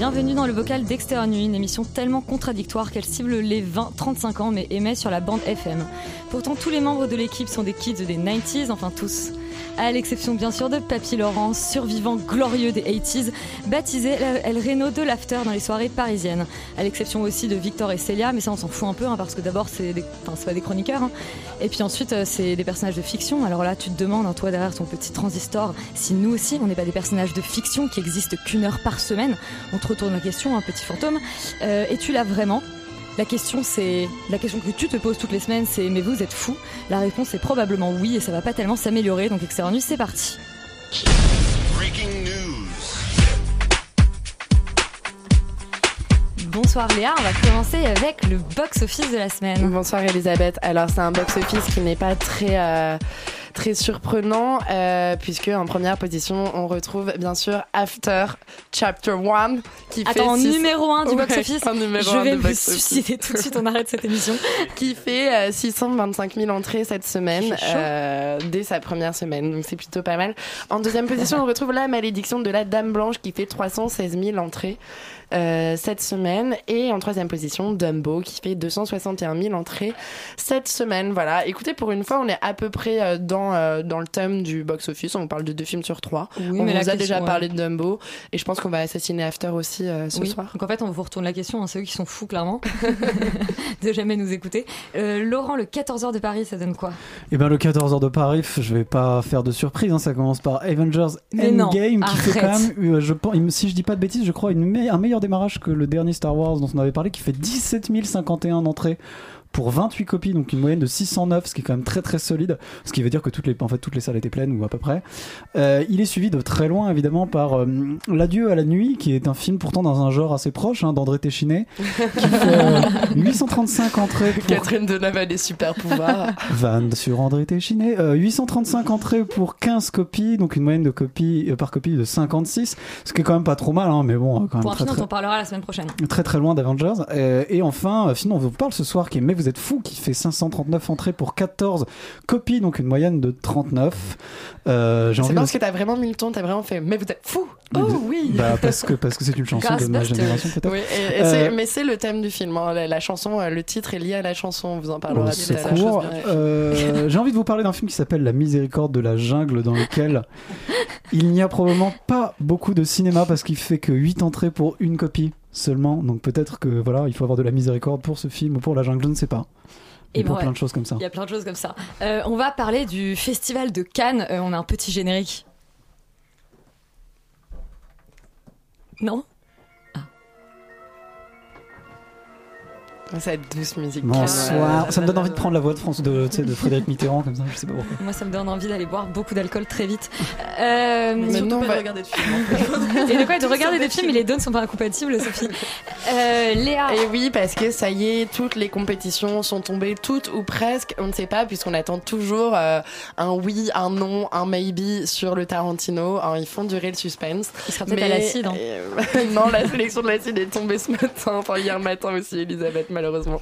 Bienvenue dans le vocal d'Extérieur Nuit, une émission tellement contradictoire qu'elle cible les 20-35 ans mais émet sur la bande FM. Pourtant, tous les membres de l'équipe sont des kids des 90s, enfin tous. À l'exception bien sûr de Papy Laurent, survivant glorieux des 80s, baptisé El Reno de l'after dans les soirées parisiennes. À l'exception aussi de Victor et Célia, mais ça on s'en fout un peu hein, parce que d'abord c'est des, enfin, pas des chroniqueurs. hein. Et puis ensuite euh, c'est des personnages de fiction. Alors là tu te demandes, hein, toi derrière ton petit transistor, si nous aussi on n'est pas des personnages de fiction qui existent qu'une heure par semaine. On te retourne la question, un petit fantôme. Euh, Es-tu là vraiment la question, c'est la question que tu te poses toutes les semaines, c'est mais vous êtes fou La réponse est probablement oui et ça va pas tellement s'améliorer. Donc Extérieur Nuit, c'est parti. Breaking news. Bonsoir Léa, on va commencer avec le box-office de la semaine. Bonsoir Elisabeth. Alors c'est un box-office qui n'est pas très euh, très surprenant euh, puisque en première position on retrouve bien sûr After Chapter 1 qui Attends, fait six- numéro 1 du Ouais, box-office, je vais me suicider tout de suite, on arrête cette émission. qui fait euh, 625 000 entrées cette semaine euh, dès sa première semaine donc c'est plutôt pas mal. En deuxième position on retrouve La Malédiction de la Dame Blanche qui fait 316 000 entrées. euh, cette semaine et en troisième position Dumbo qui fait 261 000 entrées cette semaine voilà écoutez pour une fois on est à peu près euh, dans euh, dans le thème du box office. On vous parle de deux films sur trois. Oui, on mais vous la a déjà parlé de Dumbo. Et je pense qu'on va assassiner After aussi euh, ce Oui. soir. Donc en fait, on vous retourne la question, hein, c'est eux qui sont fous clairement. De jamais nous écouter. Euh, Laurent, le 14h de Paris, ça donne quoi? Et ben le 14h de Paris, je vais pas faire de surprise, hein, ça commence par Avengers Mais non, Endgame qui fait quand même, euh, je pense, si je dis pas de bêtises, je crois une me- un meilleur démarrage que le dernier Star Wars dont on avait parlé qui fait 17 051 entrées pour 28 copies, donc une moyenne de 609, ce qui est quand même très très solide, ce qui veut dire que toutes les, en fait, toutes les salles étaient pleines ou à peu près. Euh, il est suivi de très loin évidemment par euh, L'adieu à la nuit, qui est un film pourtant dans un genre assez proche hein, d'André Téchiné, qui fait euh, 835 entrées pour Catherine Deneuve a des super pouvoirs Van sur André Téchiné. Euh, 835 entrées pour 15 copies, donc une moyenne de copies euh, par copie de 56, ce qui est quand même pas trop mal, hein, mais bon, quand même Pour un très, film dont très, on parlera la semaine prochaine. très très loin d'Avengers. Euh, et enfin, euh, sinon on vous parle ce soir qui est Mais vous êtes fou, qui fait 539 entrées pour 14 copies, donc une moyenne de 39. Euh, c'est parce de... que t'as vraiment mis le ton t'as vraiment fait mais vous êtes fou oh oui Bah, parce que parce que c'est une chanson de ma génération peut-être. Oui, Euh, c'est- mais c'est le thème du film. hein. La, la chanson, euh, le titre est lié à la chanson. On vous en parlera chose bien. Euh, J'ai envie de vous parler d'un film qui s'appelle La Miséricorde de la jungle, dans lequel il n'y a probablement pas beaucoup de cinéma parce qu'il fait que 8 entrées pour une copie seulement. Donc peut-être que voilà, il faut avoir de la miséricorde pour ce film ou pour la jungle, je ne sais pas. Et, pour plein ouais. de choses comme ça. Il y a plein de choses comme ça. Euh, on va parler du festival de Cannes. Euh, on a un petit générique. Non? Cette douce musique. Bonsoir. Ça me donne envie de prendre la voix de France de, de Frédéric Mitterrand comme ça. Je sais pas pourquoi. Moi, ça me donne envie d'aller boire beaucoup d'alcool très vite. Euh, Mais non, bah- regarder de film. et de quoi De regarder des films et les deux ne sont pas incompatibles, Sophie. Euh, Léa. Et oui, parce que ça y est, toutes les compétitions sont tombées, toutes ou presque. On ne sait pas, puisqu'on attend toujours euh, un oui, un non, un maybe sur le Tarantino. Alors, ils font durer le suspense. Il sera peut-être à l'acide. hein. euh, non, la sélection de l'acide est tombée ce matin, enfin hier matin aussi, Elisabeth, malheureusement.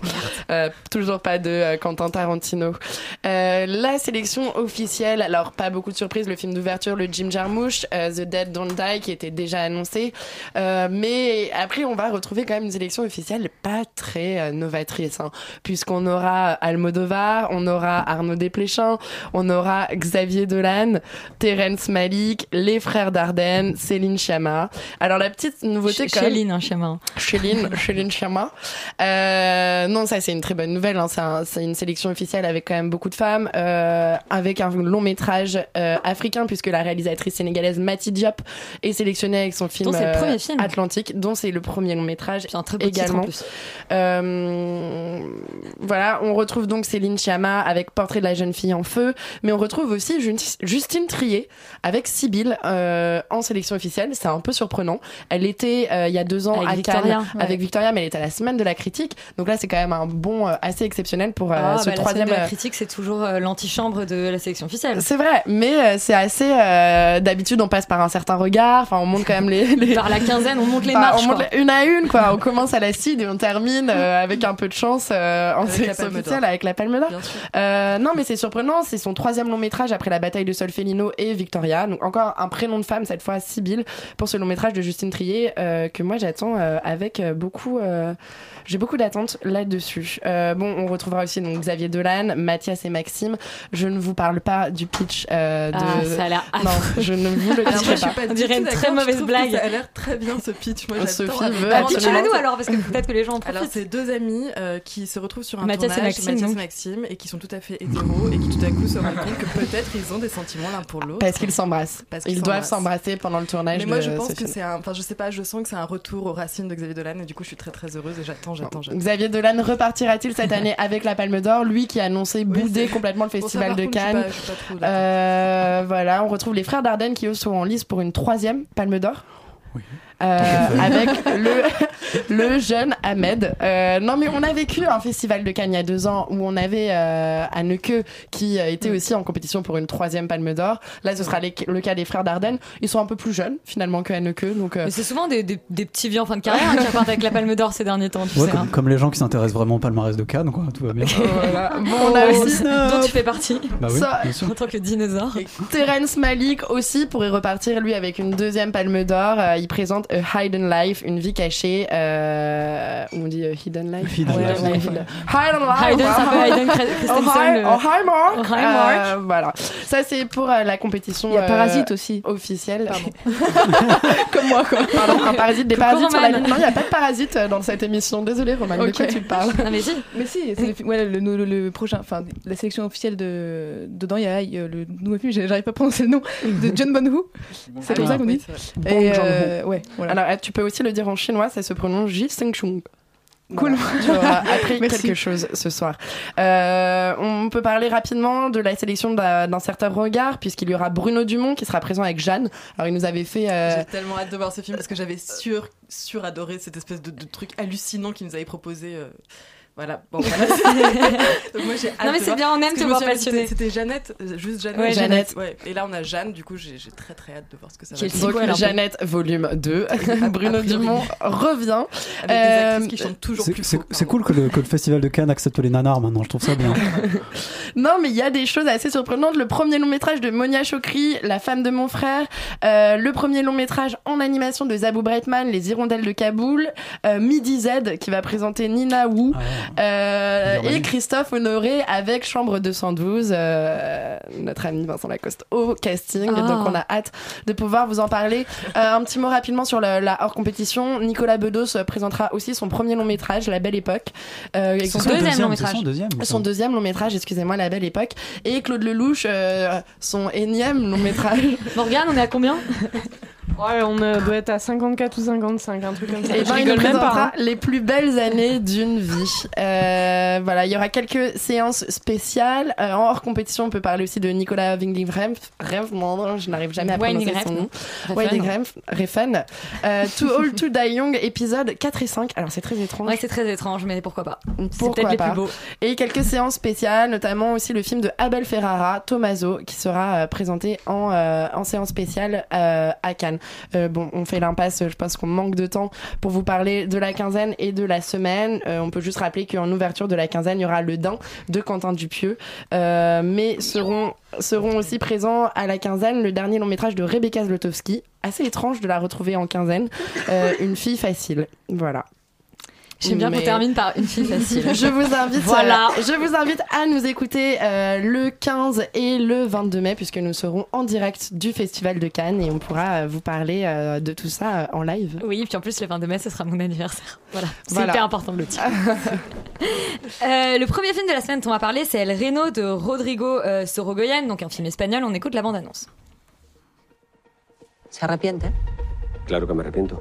Euh, toujours pas de euh, Quentin Tarantino. Euh, la sélection officielle, alors pas beaucoup de surprises, le film d'ouverture, le Jim Jarmusch, euh, The Dead Don't Die, qui était déjà annoncé. Mais après, on va retrouver quand même une sélection officielle pas très novatrice, hein, puisqu'on aura Almodovar, on aura Arnaud Desplechin, on aura Xavier Dolan, Terence Malik, les frères Dardenne, Céline Sciamma. Alors la petite nouveauté Ch- quand même, Chéline, un chemin. Chéline, Chéline Sciamma. Euh, Euh, non, ça c'est une très bonne nouvelle. hein. C'est un- c'est une sélection officielle avec quand même beaucoup de femmes, euh, avec un long métrage euh, africain puisque la réalisatrice sénégalaise Mati Diop est sélectionnée avec son film, Dont c'est le euh, premier film. Atlantique, dont c'est le premier long métrage un très beau titre en également. plus. Euh, voilà, on retrouve donc Céline Sciamma avec Portrait de la jeune fille en feu, mais on retrouve aussi Justine Trier avec Sibylle euh, en sélection officielle. C'est un peu surprenant. Elle était euh, il y a deux ans Avec à Victoria, Cannes ouais. avec Victoria, mais elle était à la semaine de la critique. Donc là, c'est quand même un bon euh, assez exceptionnel pour euh, Ah, ce bah, la troisième. de la euh, critique, c'est toujours euh, l'antichambre de la sélection officielle. c'est vrai, mais euh, c'est assez. euh, D'habitude, on passe par un certain regard. Enfin, on monte quand même les. les- Par la quinzaine, on monte les marches. on monte quoi. une à une, quoi. On commence à l'acide et on termine euh, avec un peu de chance euh, en la sélection officielle avec la Palme d'Or. Euh, non, mais c'est surprenant. C'est son troisième long métrage après la bataille de Solferino et Victoria. Donc encore un prénom de femme cette fois, Sibylle, pour ce long métrage de Justine Trier euh, que moi j'attends euh, avec beaucoup. euh, j'ai beaucoup d'attentes là-dessus. Euh, bon, on retrouvera aussi donc Xavier Dolan, Mathias et Maxime. Je ne vous parle pas du pitch euh, de. Ah, ça a l'air non, je ne vous le Alors, moi, dirai pas. pas On dirait une très mauvaise blague. Ça a l'air très bien ce pitch. Moi, Sophie j'adore. veut Bah, pitchez-le nous alors, parce que peut-être que les gens en Alors, profitent. c'est deux amis euh, qui se retrouvent sur un Mathias et tournage, Maxime, Mathias donc. et Maxime, et qui sont tout à fait hétéros, et qui tout à coup se rendent compte que peut-être ils ont des sentiments l'un pour l'autre. Parce qu'ils s'embrassent. Parce qu'ils Ils doivent s'embrasser pendant le tournage. Mais moi, je pense que c'est un. Enfin, je sais pas, je sens que c'est un retour aux racines de Xavier Dolan, et du coup, je suis très très heureuse, et j'attends, j'attends, j'attends. Xavier Dolan repartira-t-il cette année avec la Palme d'Or Lui qui a annoncé Oui, bouder complètement le Bon, ça, festival de contre, Cannes. pas- trop. Euh, voilà, on retrouve les frères Dardenne qui eux sont en lice pour une troisième Palme d'Or. Oui. Euh, avec le, le jeune Ahmed. Euh, non mais on a vécu un festival de Cannes il y a deux ans où on avait euh, Anneke qui était aussi en compétition pour une troisième Palme d'Or. Là ce sera les- le cas des frères Dardenne. Ils sont un peu plus jeunes finalement que Anneke. Donc euh, Mais c'est souvent des, des, des petits vieux en fin de carrière hein, qui repartent avec la palme d'or ces derniers temps, tu Ouais, sais. comme, hein. comme les gens qui s'intéressent vraiment au palmarès de Cannes, quoi, tout va bien. voilà. Bon, on a Oh, aussi dont tu fais partie bah oui, Ça- bien sûr. en tant que dinosaure. Terence Malik aussi pourrait repartir lui avec une deuxième palme d'or. Euh, il présente A Hidden Life, une vie cachée. Euh, on dit euh, Hidden Life? Hidden Ouais, Life. ouais, Hidden Hidden Life. Hayden, c'est un peu Hayden Oh Christensen. oh, hi, Mark. Oh, hi, Mark. Euh, voilà. Ça c'est pour euh, la compétition. Il y a euh, Parasite aussi. officielle. Comme moi quoi. Pardon, un parasite, des parasites sur la. Non, il n'y a pas de parasite euh, dans cette émission. Désolée Roman, de quoi tu parles? Ah, mais si. Mais si, c'est le, fi- ouais, le, le- le prochain, enfin la sélection officielle de dedans il y a euh, le nouveau film, j'arrive pas à prononcer le nom de John Bonhu. C'est comme ça qu'on dit. Et euh, ouais, voilà. Alors, euh, tu peux aussi le dire en chinois, ça se prononce Ji Seng Chung. Cool. Tu auras appris Merci. quelque chose ce soir. Euh, on peut parler rapidement de la sélection d'un certain regard, puisqu'il y aura Bruno Dumont qui sera présent avec Jeanne. Alors, il nous avait fait. euh, J'ai tellement hâte de voir ce film parce que j'avais sur, sur adoré cette espèce de, de truc hallucinant qu'il nous avait proposé. euh, Voilà, bon, voilà. Donc moi j'ai hâte Non, mais de c'est voir. bien, on aime te voir souviens, passionné. c'était- C'était Jeannette, euh, juste Jeannette. Ouais, Jeannette. Ouais. Et là on a Jeanne, du coup j'ai j'ai très très hâte de voir ce que ça va Quel donner. un peu. Jeannette, volume 2. Bruno. Dumont revient. Avec des Euh, actrices qui chantent toujours C'est- plus C'est faux. c'est pardon. cool que le, que le festival de Cannes accepte les nanars maintenant, je trouve ça bien. Non, mais il y a des choses assez surprenantes. Le premier long métrage de Monia Chokri, La femme de mon frère. Euh, le premier long métrage en animation de Zabou Breitman, Les Hirondelles de Kaboul. Euh, Midi Z, qui va présenter Nina Wu. Ah ouais. Euh, et Christophe Honoré avec Chambre 212, euh, notre ami Vincent Lacoste au casting. Ah. Donc on a hâte de pouvoir vous en parler. Euh, un petit mot rapidement sur la hors compétition. Nicolas Bedos présentera aussi son premier long métrage, La Belle Époque. Euh, Son son- deuxième long métrage. son deuxième. son long métrage, excusez-moi, La Belle Époque. Et Claude Lelouch, euh, son énième long métrage. Morgane, on est à combien? Ouais, on euh, doit être à 54 ou 55, un truc comme ça. Et Je ben, il nous rigole même pas. hein. les plus belles années d'une vie. Euh, voilà, il y aura quelques séances spéciales. Euh, en hors compétition, on peut parler aussi de Nicolas Winding Refn. je n'arrive jamais à prononcer son nom. Winding Refn. Refn. Euh, Too Old to Die Young, épisode 4 et 5. Alors, c'est très étrange. Ouais, c'est très étrange, mais pourquoi pas C'est peut-être les plus beaux. Et quelques séances spéciales, notamment aussi le film de Abel Ferrara, Tommaso, qui sera euh, présenté en, euh, en séance spéciale euh, à Cannes. Euh, bon, on fait l'impasse, je pense qu'on manque de temps pour vous parler de la quinzaine et de la semaine. Euh, on peut juste rappeler qu'en ouverture de la quinzaine, il y aura Le Dain de Quentin Dupieux. Euh, mais seront, aussi présents à la quinzaine le dernier long métrage de Rebecca Zlotowski. Assez étrange de la retrouver en quinzaine. Une fille facile. Voilà. J'aime bien qu'on termine par une fille facile. Je vous invite, Voilà. euh, je vous invite à nous écouter euh, le 15 et le 22 mai puisque nous serons en direct du Festival de Cannes et on pourra euh, vous parler euh, de tout ça euh, en live. Oui, puis en plus, le 22 mai, ce sera mon anniversaire. Voilà, c'est Voilà. hyper important de le dire. Euh, le premier film de la semaine dont on va parler, c'est El Reno de Rodrigo euh, Sorogoyen, donc un film espagnol. On écoute la bande-annonce. ¿Se arrepiente? Claro que me arrepiento.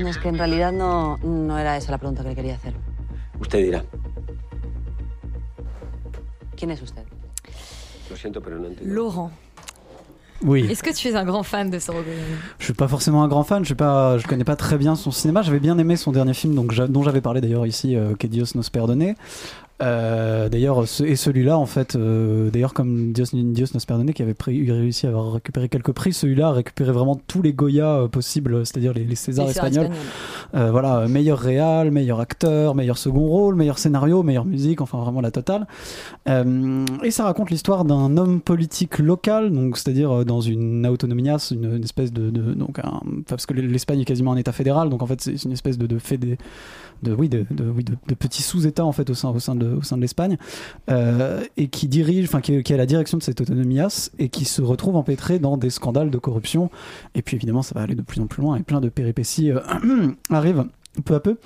No, es que en realidad no, no era esa la pregunta que le quería hacer. Usted dirá. ¿Quién es usted? Lo siento, pero no entiendo. Laurent, Oui. est-ce que tu es un grand fan de Sorogoyen Je suis pas forcément un grand fan, je je connais pas très bien son cinéma. J'avais bien aimé son dernier film, donc dont j'avais parlé d'ailleurs ici, euh, Que Dios nos perdone. Euh, d'ailleurs, ce- et celui-là, en fait, euh, d'ailleurs, comme Dios, Dios nos perdone, qui avait pris, réussi à avoir récupéré quelques prix, celui-là a récupéré vraiment tous les Goya euh, possibles, c'est-à-dire les, les Césars Les espagnols. Euh, voilà, meilleur réal, meilleur acteur, meilleur second rôle, meilleur scénario, meilleure musique, enfin vraiment la totale. Euh, et ça raconte l'histoire d'un homme politique local, donc c'est-à-dire dans une autonomias, une, une espèce de, de- donc un- parce que l'Espagne est quasiment un État fédéral, donc en fait c'est une espèce de, de des de oui de, de- oui de, de petits sous-États en fait au sein au sein de au sein de l'Espagne euh, et qui dirige enfin qui, qui est à la direction de cette autonomias et qui se retrouve empêtré dans des scandales de corruption. Et puis évidemment ça va aller de plus en plus loin et plein de péripéties euh, arrivent peu à peu.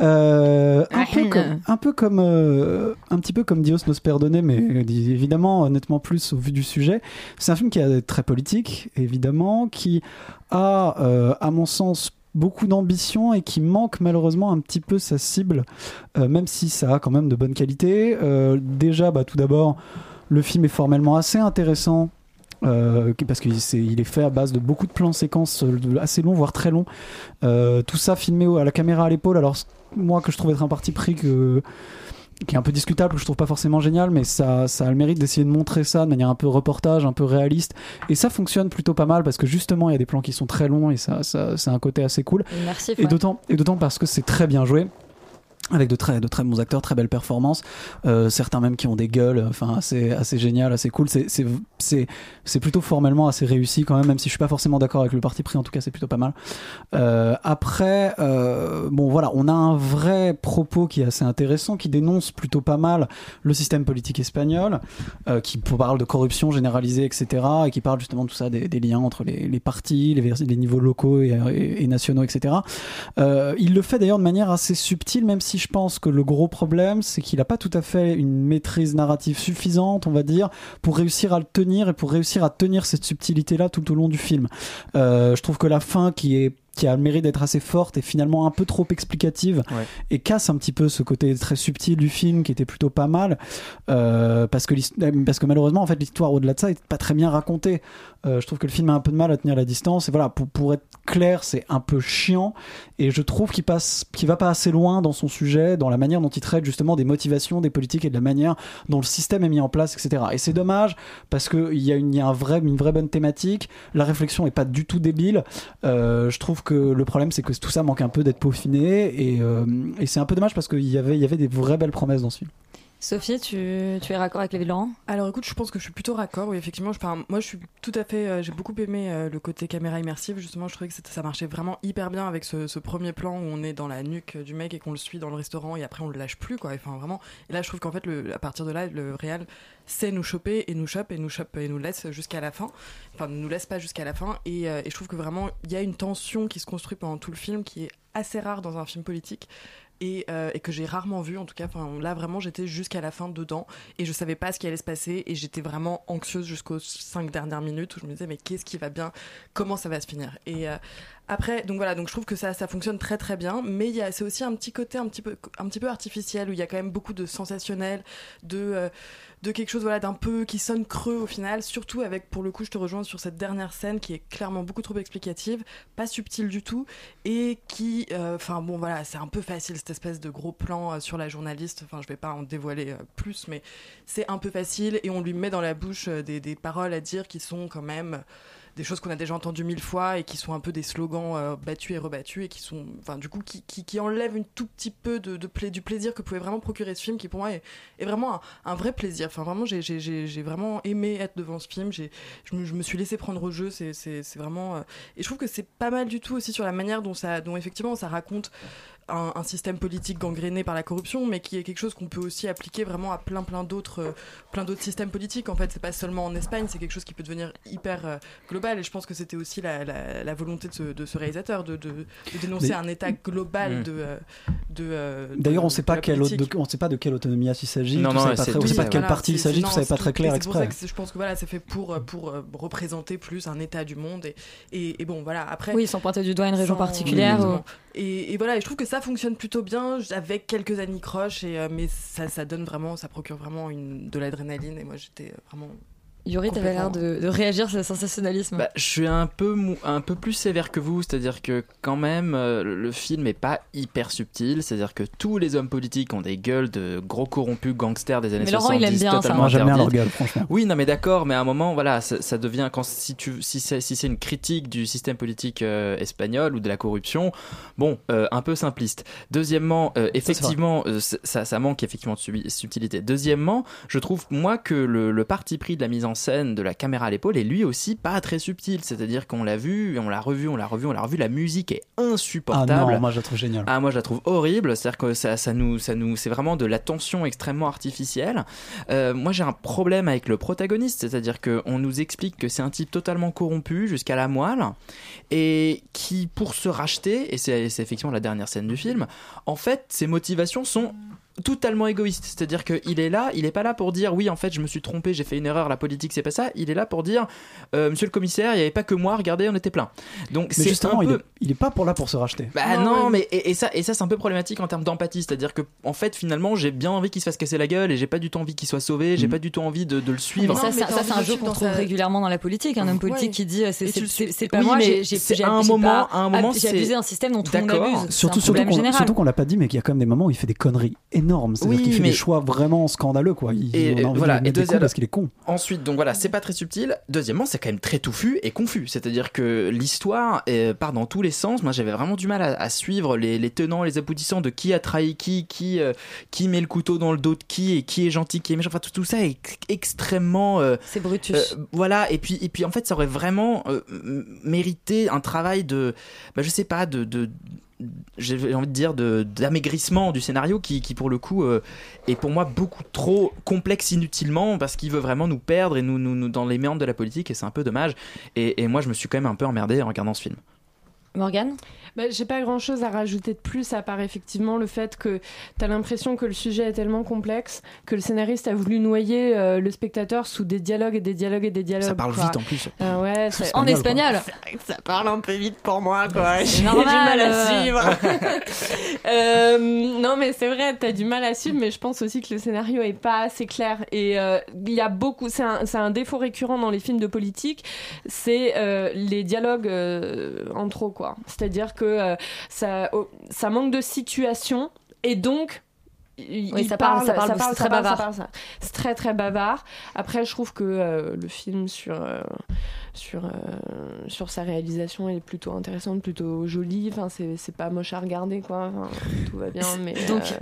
Euh, un, peu comme, un peu comme euh, un petit peu comme Dios nos perdone mais évidemment nettement plus au vu du sujet. C'est un film qui est très politique évidemment qui a euh, à mon sens beaucoup d'ambition et qui manque malheureusement un petit peu sa cible euh, même si ça a quand même de bonnes qualités Euh, déjà bah, tout d'abord le film est formellement assez intéressant euh, parce qu'il est, est fait à base de beaucoup de plans séquences assez longs, voire très longs. Tout ça filmé à la caméra à l'épaule. Alors, moi, que je trouve être un parti pris que, qui est un peu discutable, que je trouve pas forcément génial, mais ça, ça a le mérite d'essayer de montrer ça de manière un peu reportage, un peu réaliste. Et ça fonctionne plutôt pas mal parce que justement, il y a des plans qui sont très longs et ça, ça c'est un côté assez cool. Immersif, Et ouais. d'autant, et d'autant parce que c'est très bien joué. Avec de très, de très bons acteurs, très belles performances, Euh, certains même qui ont des gueules, enfin assez, assez génial, assez cool. C'est, c'est, c'est, plutôt formellement assez réussi quand même, même si je suis pas forcément d'accord avec le parti pris. En tout cas, c'est plutôt pas mal. Euh, après, euh, bon voilà, on a un vrai propos qui est assez intéressant, qui dénonce plutôt pas mal le système politique espagnol, qui parle de corruption généralisée, etc., et qui parle justement de tout ça, des, liens entre les, partis, les, niveaux locaux et, nationaux, etc. Il le fait d'ailleurs de manière assez subtile, même si je pense que le gros problème, c'est qu'il n'a pas tout à fait une maîtrise narrative suffisante, on va dire, pour réussir à le tenir et pour réussir à tenir cette subtilité-là tout au long du film. Euh, je trouve que la fin qui est qui a le mérite d'être assez forte et finalement un peu trop explicative et casse un petit peu ce côté très subtil du film qui était plutôt pas mal euh, parce que euh, parce que malheureusement en fait l'histoire au-delà de ça est pas très bien racontée. Euh, je trouve que le film a un peu de mal à tenir la distance et voilà pour, pour être clair c'est un peu chiant et je trouve qu'il passe qu'il va pas assez loin dans son sujet dans la manière dont il traite justement des motivations des politiques et de la manière dont le système est mis en place etc et c'est dommage parce que il y a une, il y a un vrai, une vraie bonne thématique. La réflexion est pas du tout débile. Euh, je trouve le problème c'est que tout ça manque un peu d'être peaufiné et, euh, c'est un peu dommage parce qu'il y avait des vraies belles promesses dans ce film Sophie, tu, es raccord avec les Laurent Alors écoute, je pense que je suis plutôt raccord. Oui, effectivement, je, moi je suis tout à fait. euh, J'ai beaucoup aimé euh, le côté caméra immersive. Justement, je trouvais que ça marchait vraiment hyper bien avec ce, premier plan où on est dans la nuque du mec et qu'on le suit dans le restaurant et après on le lâche plus quoi. Enfin vraiment. Et là, je trouve qu'en fait, à partir de là, le réal sait nous choper et nous chope et nous chope et nous laisse jusqu'à la fin. Enfin, ne nous laisse pas jusqu'à la fin. Et, euh, et je trouve que vraiment, il y a une tension qui se construit pendant tout le film qui est assez rare dans un film politique et, euh, et que j'ai rarement vu en tout cas. Là vraiment j'étais jusqu'à la fin dedans et je savais pas ce qui allait se passer et j'étais vraiment anxieuse jusqu'aux cinq dernières minutes où je me disais mais qu'est-ce qui va bien, comment ça va se finir? Et euh, après donc voilà donc je trouve que ça fonctionne très très bien mais il y a c'est aussi un petit côté un petit peu artificiel où il y a quand même beaucoup de sensationnel de euh, de quelque chose voilà d'un peu qui sonne creux au final surtout avec pour le coup je te rejoins sur cette dernière scène qui est clairement beaucoup trop explicative pas subtile du tout et qui euh, enfin bon voilà c'est un peu facile cette espèce de gros plan euh, sur la journaliste enfin je vais pas en dévoiler plus mais c'est un peu facile et on lui met dans la bouche des paroles à dire qui sont quand même des choses qu'on a déjà entendues mille fois et qui sont un peu des slogans euh, battus et rebattus et qui sont, enfin, du coup, qui, qui, qui enlèvent un tout petit peu de, du plaisir que pouvait vraiment procurer ce film, qui pour moi est, vraiment un, vrai plaisir. Enfin, vraiment, j'ai- vraiment aimé être devant ce film. Je me, suis laissé prendre au jeu. C'est vraiment. euh, Et je trouve que c'est pas mal du tout aussi sur la manière dont ça, dont effectivement ça raconte un, un système politique gangréné par la corruption, mais qui est quelque chose qu'on peut aussi appliquer vraiment à plein plein d'autres euh, plein d'autres systèmes politiques. En fait, c'est pas seulement en Espagne, c'est quelque chose qui peut devenir hyper euh, global. Et je pense que c'était aussi la, la, la volonté de ce, de ce réalisateur de, de, de dénoncer Mais- un état global Mm. de euh, de. D'ailleurs, on sait pas on sait pas de quelle autonomie il s'agit. On oui, sait pas de quelle Voilà, partie il s'agit, tout ça est pas très clair et C'est pour ça exprès. que je pense que voilà, c'est fait pour pour représenter plus un état du monde et et, et bon voilà après. Oui, sans pointer du doigt une région sans- particulière. Exactement. ou- Et, et voilà, et je trouve que ça fonctionne plutôt bien avec quelques anicroches, et, euh, mais ça, ça donne vraiment, ça procure vraiment une, de l'adrénaline. Et moi, j'étais vraiment. Yuri, t'avais l'air de, de réagir sur le sensationnalisme. Bah, je suis un peu, un peu plus sévère que vous, c'est-à-dire que quand même, euh, le- film est pas hyper subtil, c'est-à-dire que tous les hommes politiques ont des gueules de gros corrompus gangsters des années Mais Laurent, 70. il aime bien ça. Moi, j'aime bien leur gueule, franchement. Oui, non, mais d'accord, mais à un moment, voilà, ça, ça devient quand si tu, si c'est, si c'est une critique du système politique euh, espagnol ou de la corruption, bon, euh, un peu simpliste. Deuxièmement, euh, effectivement, ça, ça manque effectivement de subtilité. Deuxièmement, je trouve moi que le, le parti pris de la mise en scène de la caméra à l'épaule est lui aussi pas très subtil. C'est-à-dire qu'on l'a vu, on l'a revu, on l'a revu, on l'a revu. La musique est Ah insupportable. non, moi je la trouve géniale. Ah moi je la trouve horrible, c'est-à-dire que ça, ça nous, ça nous, c'est vraiment de la tension extrêmement artificielle. Euh, moi j'ai un problème avec le protagoniste, c'est-à-dire que on nous explique que c'est un type totalement corrompu jusqu'à la moelle et qui pour se racheter, et c'est effectivement la dernière scène du film, en fait ses motivations sont totalement égoïstes. C'est-à-dire qu'il est là, il est pas là pour dire oui en fait je me suis trompé, j'ai fait une erreur, la politique c'est pas ça. Il est là pour dire euh, Monsieur le commissaire, il y avait pas que moi, regardez on était plein. Donc Mais justement, un il, peu est, il est pas pour là pour se racheter. bah non, mais et, et ça, et ça c'est un peu problématique en termes d'empathie, c'est-à-dire que en fait finalement j'ai bien envie qu'il se fasse casser la gueule et j'ai pas du tout envie qu'il soit sauvé, j'ai Mm. pas du tout envie de, de le suivre. ça, mais ça, c'est un jeu qu'on trouve sa- régulièrement dans la politique. Un homme politique Ouais. qui dit euh, c'est pas Oui, moi, mais j'ai j'ai- un moment- un moment, abusé d'un système dont tout le monde D'accord. abuse. Un Surtout, qu'on général. surtout qu'on l'a pas dit, mais qu'il y a quand même des moments où il fait des conneries énormes. C'est-à-dire Oui, qu'il fait mais- des choix vraiment scandaleux, quoi. Il, Et, on a euh, envie voilà, de lui et mettre des deuxième- coups parce qu'il est con. Ensuite, donc voilà, c'est pas très subtil. Deuxièmement, c'est quand même très touffu et confus. C'est-à-dire que l'histoire euh, part dans tous les sens. Moi, j'avais vraiment du mal à, à suivre les, les tenants, les aboutissants de qui a trahi qui, qui, euh, qui met le couteau dans le dos de qui et qui est gentil, qui est méchant. Enfin, tout, tout ça est extrêmement. euh, C'est Brutus. euh, voilà, et puis, et puis en fait, ça aurait vraiment euh, mérité un travail de, bah, je sais pas, de, de j'ai envie de dire d'amaigrissement du scénario qui, qui pour le coup euh, est pour moi beaucoup trop complexe inutilement parce qu'il veut vraiment nous perdre et nous, nous, nous dans les méandres de la politique et c'est un peu dommage. Et, et moi je me suis quand même un peu emmerdé en regardant ce film. Morgane? Bah, J'ai pas grand chose à rajouter de plus à part effectivement le fait que t'as l'impression que le sujet est tellement complexe que le scénariste a voulu noyer euh, le spectateur sous des dialogues et des dialogues et des dialogues. ça parle quoi. vite en plus Ah ouais, c'est- En espagnol. ça parle un peu vite pour moi, quoi. J'ai du normal, mal à euh. suivre. Euh, non, mais c'est vrai, t'as du mal à suivre, mais je pense aussi que le scénario est pas assez clair. Et euh, il y a beaucoup, c'est un, c'est un défaut récurrent dans les films de politique, c'est euh, les dialogues euh, en trop, quoi. C'est-à-dire que euh, ça, ça manque de situation, et donc. Il- Oui, il ça parle, ça parle, c'est ça très parle, ça bavard. parle, ça- C'est très très bavard. Après, je trouve que euh, le film sur euh, sur euh, sur sa réalisation est plutôt intéressante, plutôt jolie. Enfin, c'est c'est pas moche à regarder, quoi. Enfin, tout va bien, mais Donc, euh,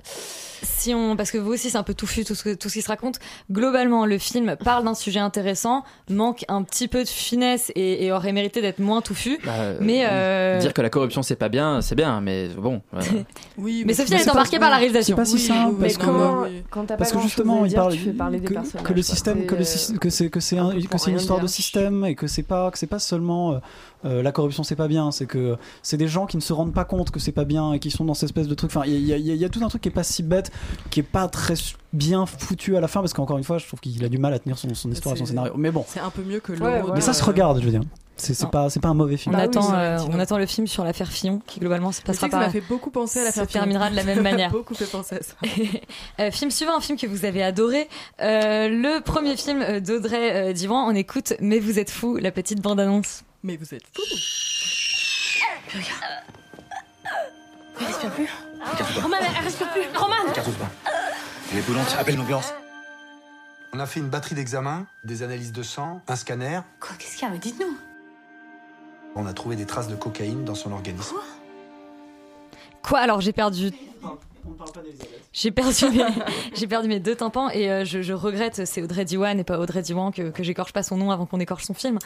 si on, parce que vous aussi c'est un peu touffu tout ce, que- tout ce qui se raconte. Globalement, le film parle d'un sujet intéressant, manque un petit peu de finesse et, et aurait mérité d'être moins touffu. Bah, euh, mais euh, dire que la corruption c'est pas bien c'est bien mais bon euh, Oui, mais Sophie elle est c'est pas- embarquée par la C'est réalisation. pas si Oui, simple parce mais que comment- quand, quand t'as pas parce que grand-chose justement il dire, parle tu fais parler des que, le système C'est, que le c'est que c'est un- comprends que c'est une histoire de système et que c'est pas que c'est pas seulement euh, euh, la corruption c'est pas bien. C'est que c'est des gens qui ne se rendent pas compte que c'est pas bien et qui sont dans cette espèce de truc. Enfin il y, a- y y tout un truc qui est pas si bête qui est pas très bien foutu à la fin parce qu'encore une fois je trouve qu'il a du mal à tenir son, son histoire et son scénario. Mais bon. C'est un peu mieux que Ouais, ouais, mais ça se regarde je veux dire c'est pas c'est pas un mauvais film On, Bah oui, attend, c'est euh, on attend le film sur l'affaire Fillon qui globalement se Mais passera que ça par m'a fait beaucoup penser à la ça faire terminera de la même manière. beaucoup fait penser à ça. Euh, film suivant, un film que vous avez adoré. Euh, le premier film euh, d'Audrey euh, Diwan, on écoute Mais vous êtes fou, la petite bande-annonce. Mais vous êtes fous. Elle respire plus. Roman, elle respire plus. Roman Elle est brûlante, appelle l'ambulance. On a fait une batterie d'examens, des analyses de sang, un scanner. Quoi, qu'est-ce qu'il y a? Mais dites-nous. On a trouvé des traces de cocaïne dans son organisme. Quoi Alors j'ai perdu. J'ai perdu, mes... j'ai perdu mes deux tympans et euh, je, je regrette, c'est Audrey Diwan et pas Audrey Diwan que, que j'écorche pas son nom avant qu'on écorche son film.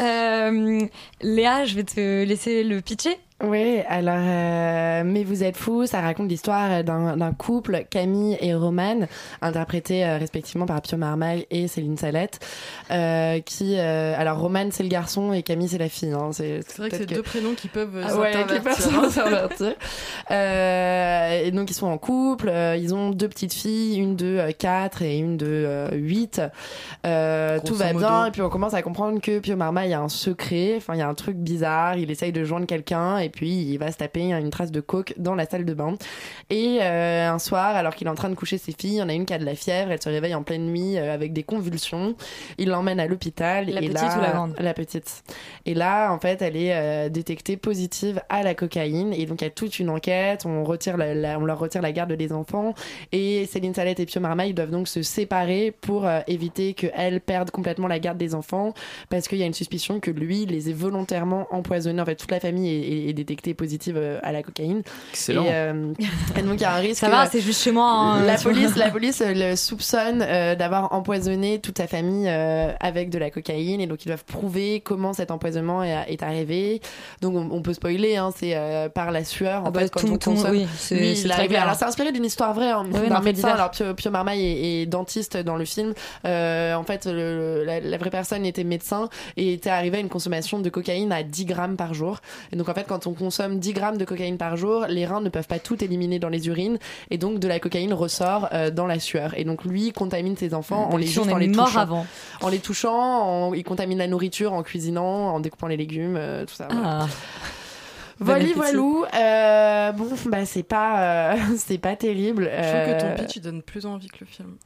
Euh, Léa, je vais te laisser le pitcher. Oui, alors, euh, Mais vous êtes fous, ça raconte l'histoire d'un d'un couple, Camille et Roman, interprétés euh, respectivement par Pio Marmaille et Céline Salette, euh, qui, euh, alors Roman c'est le garçon et Camille c'est la fille. Hein, c'est vrai que c'est deux prénoms qui peuvent euh, Ah ouais, s'intervertir. s'intervertir. Euh, et donc ils sont en couple, euh, ils ont deux petites filles, une de 4 et une de 8. Euh, Grosso tout va modo. bien et puis on commence à comprendre que Pio Marmaille a un secret, enfin il y a un truc bizarre, il essaye de joindre quelqu'un et puis il va se taper une trace de coke dans la salle de bain. Et euh, un soir, alors qu'il est en train de coucher ses filles, il y en a une qui a de la fièvre, elle se réveille en pleine nuit euh, avec des convulsions. Il l'emmène à l'hôpital. La et petite là, ou la grande? La petite. Et là, en fait, elle est euh, détectée positive à la cocaïne. Et donc, il y a toute une enquête. On, retire la- la- on leur retire la garde des enfants. Et Céline Salette et Pio Marmaille doivent donc se séparer pour euh, éviter qu'elle perde complètement la garde des enfants. Parce qu'il y a une suspicion que lui les ait volontairement empoisonnés. En fait, toute la famille est, est- est détectée positive euh, à la cocaïne. Excellent. Et, euh, et donc, il y a un risque. Ça va, c'est juste chez moi. hein, La police, la police euh, le soupçonne euh, d'avoir empoisonné toute sa famille euh, avec de la cocaïne et donc ils doivent prouver comment cet empoisonnement est, est arrivé. Donc on, on peut spoiler, hein, c'est euh, par la sueur en Ah bah, fait quand tout- on tout- consomme. oui, c'est- très clair. Alors c'est inspiré d'une histoire vraie hein, Oui, non, d'un médecin. Alors Pio, Pio Marmaille est, est dentiste dans le film. Euh, en fait, le- la, la vraie personne était médecin et était arrivé à une consommation de cocaïne à 10 grammes par jour. Et donc en fait, quand on consomme 10 grammes de cocaïne par jour, les reins ne peuvent pas tout éliminer dans les urines et donc de la cocaïne ressort euh, dans la sueur. Et donc lui contamine ses enfants en les juste on en est les touchant. avant. En les touchant, en- il contamine la nourriture en cuisinant, en découpant les légumes, euh, tout ça. Ah. Voilà, Appétit. voilou. Euh, bon, bah c'est pas, euh, c'est pas terrible. Je trouve que ton Euh, pitch il donne plus envie que le film.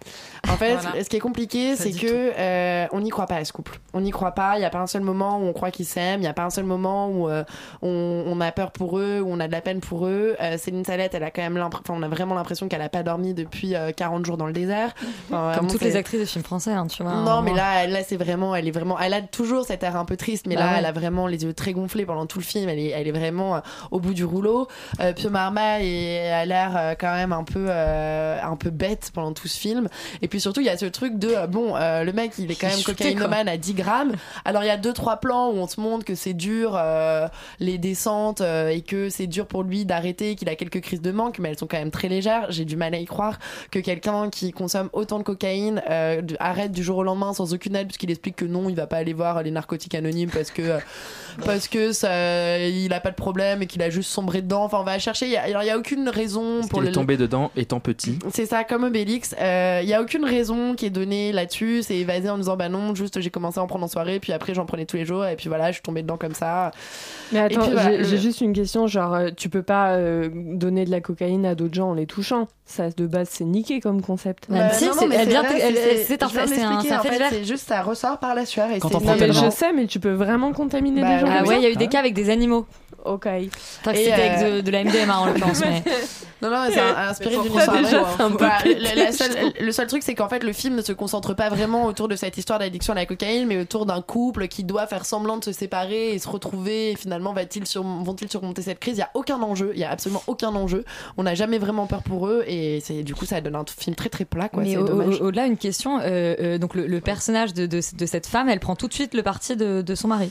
en fait, Voilà. ce qui est compliqué, Ça c'est que euh, on n'y croit pas à ce couple. On n'y croit pas. Il n'y a pas un seul moment où on croit qu'ils s'aiment. Il n'y a pas un seul moment où euh, on, on a peur pour eux, où on a de la peine pour eux. Euh, Céline Salette, elle a quand même l'impression, on a vraiment l'impression qu'elle a pas dormi depuis euh, 40 jours dans le désert. Enfin, Comme toutes c'est- les actrices de films français, hein, tu vois. non, mais là, là, c'est vraiment, elle est vraiment, elle a toujours cet air un peu triste, mais Bah là, ouais. elle a vraiment les yeux très gonflés pendant tout le film. Elle est, elle est vraiment euh, au bout du rouleau. Euh, Pio Marmaille est- a l'air euh, quand même un peu, euh, un peu bête pendant tout ce film. Et puis surtout, il y a ce truc de, bon, euh, le mec, il est quand même cocaïnomane à 10 grammes. Alors, il y a deux, trois plans où on se montre que c'est dur, euh, les descentes, euh, et que c'est dur pour lui d'arrêter, qu'il a quelques crises de manque, mais elles sont quand même très légères. J'ai du mal à y croire que quelqu'un qui consomme autant de cocaïne euh, arrête du jour au lendemain sans aucune aide, puisqu'il explique que non, il va pas aller voir les narcotiques anonymes parce que parce que ça, il a pas de problème et qu'il a juste sombré dedans. Enfin, on va chercher. Il y a, aucune raison pour Il le. est tombé dedans étant petit. C'est ça, comme Obélix. Euh, Il y a aucune raison qui est donnée là-dessus. C'est évasé en disant bah non, juste j'ai commencé à en prendre en soirée, puis après j'en prenais tous les jours, et puis voilà, je suis tombée dedans comme ça. Mais attends, voilà, j'ai le- juste une question, genre euh, tu peux pas euh, donner de la cocaïne à d'autres gens en les touchant. Ça de base c'est niqué comme concept. Bah, si, c'est- un fait- c'est juste ça ressort par la sueur et Quand c'est on tellement- je sais, mais tu peux vraiment contaminer Bah des gens. oui. Ah ouais, il y a eu des cas avec des animaux. Ok. C'était avec euh, de, de la MDMA en l'occurrence, mais. Non, non, c'est inspiré d'une pour ça, histoire déjà, vraie. c'est un peu Voilà, pété, la- la je seule- trouve. le seul truc, c'est qu'en fait, le film ne se concentre pas vraiment autour de cette histoire d'addiction à la cocaïne, mais autour d'un couple qui doit faire semblant de se séparer et se retrouver. Et finalement, va-t-il sur- vont-ils surmonter cette crise? Il y a aucun enjeu. Il y a absolument aucun enjeu. On n'a jamais vraiment peur pour eux, et c'est du coup, ça donne un film très très plat, quoi. mais C'est au- dommage. au- au-delà, une question. euh, euh, donc, le, le personnage de, de, de cette femme, elle prend tout de suite le parti de, de son mari.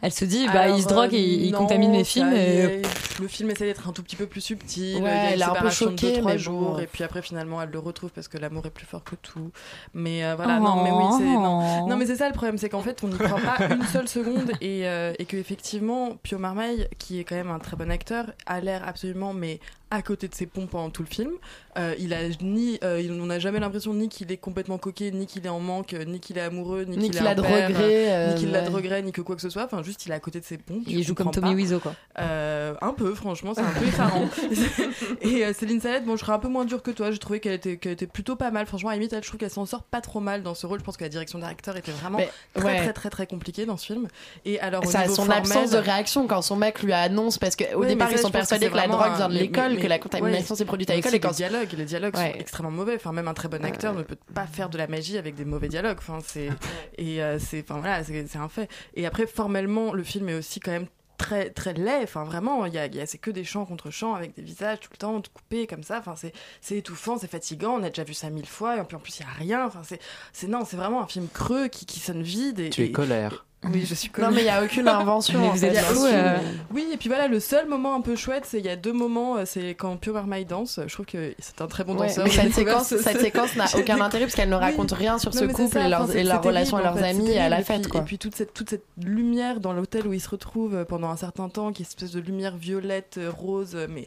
Elle se dit, bah, Alors, il se drogue et euh, il non, contamine mes films. et- est, Le film essaie d'être un tout petit peu plus subtil. Ouais, il y a une elle est un peu de choquée, trois mais jours. bon. Et puis après, finalement, elle le retrouve parce que l'amour est plus fort que tout. Mais euh, voilà, non, mais oui, c'est. Oh. Non, non mais c'est ça le problème, c'est qu'en fait, on n'y croit pas une seule seconde. Et, euh, et que effectivement, Pio Marmaille, qui est quand même un très bon acteur, a l'air absolument, mais à côté de ses pompes pendant tout le film. Euh, il a ni, euh, il- on n'a jamais l'impression ni qu'il est complètement coquet, ni qu'il est en manque, ni qu'il est amoureux, ni, Ni qu'il a de regrets, euh, euh, ni qu'il a de regrets, ni que quoi que ce soit. Enfin, juste, il est à côté de ses pompes. Il joue comme Tommy. Wiseau, quoi. Euh, un peu, franchement, c'est un peu effarant. et euh, Céline Salette, bon, je serais un peu moins dure que toi. J'ai trouvé qu'elle était, qu'elle était plutôt pas mal. Franchement, à la limite, elle, je trouve qu'elle s'en sort pas trop mal dans ce rôle. Je pense que la direction d'acteur était vraiment Mais, très, ouais. très, très, très compliquée dans ce film. Et alors, au Ça son formel- absence de réaction quand son mec lui annonce parce qu'au Ouais, départ ils sont persuadés que la drogue vient de l'école, que la contamination s'est produite à l'école et quand les dialogues, les dialogues Ouais. sont extrêmement mauvais. Enfin, même un très bon acteur ne peut pas faire de la magie avec des mauvais dialogues. Enfin, c'est et euh, c'est, enfin voilà, c'est un fait. Et après, formellement, le film est aussi quand même très très laid. Enfin, vraiment, il y a, il y a- c'est que des chants contre chants avec des visages tout le temps coupés comme ça. Enfin, c'est, c'est étouffant, c'est fatigant. On a déjà vu ça mille fois. Et puis en plus, il y a rien. Enfin, c'est, c'est non, c'est vraiment un film creux qui, qui sonne vide. Et, Tu es et- colère. Oui, je suis Non, colère. mais il y a aucune invention. Mais en vous fait, êtes euh, Oui, et puis voilà, le seul moment un peu chouette, c'est il y a deux moments, euh, c'est quand Pure My danse. Je trouve que c'est un très bon Ouais, danseur. mais cette séquence, ce- cette ce- séquence n'a aucun découvert- intérêt parce qu'elle ne Oui. raconte rien sur Non, ce mais couple ça, et, leur relation à leurs en fait, amis et à la fête. Et puis, Quoi. et puis toute cette, toute cette lumière dans l'hôtel où ils se retrouvent euh, pendant un certain temps, qui est une espèce de lumière violette, euh, rose, mais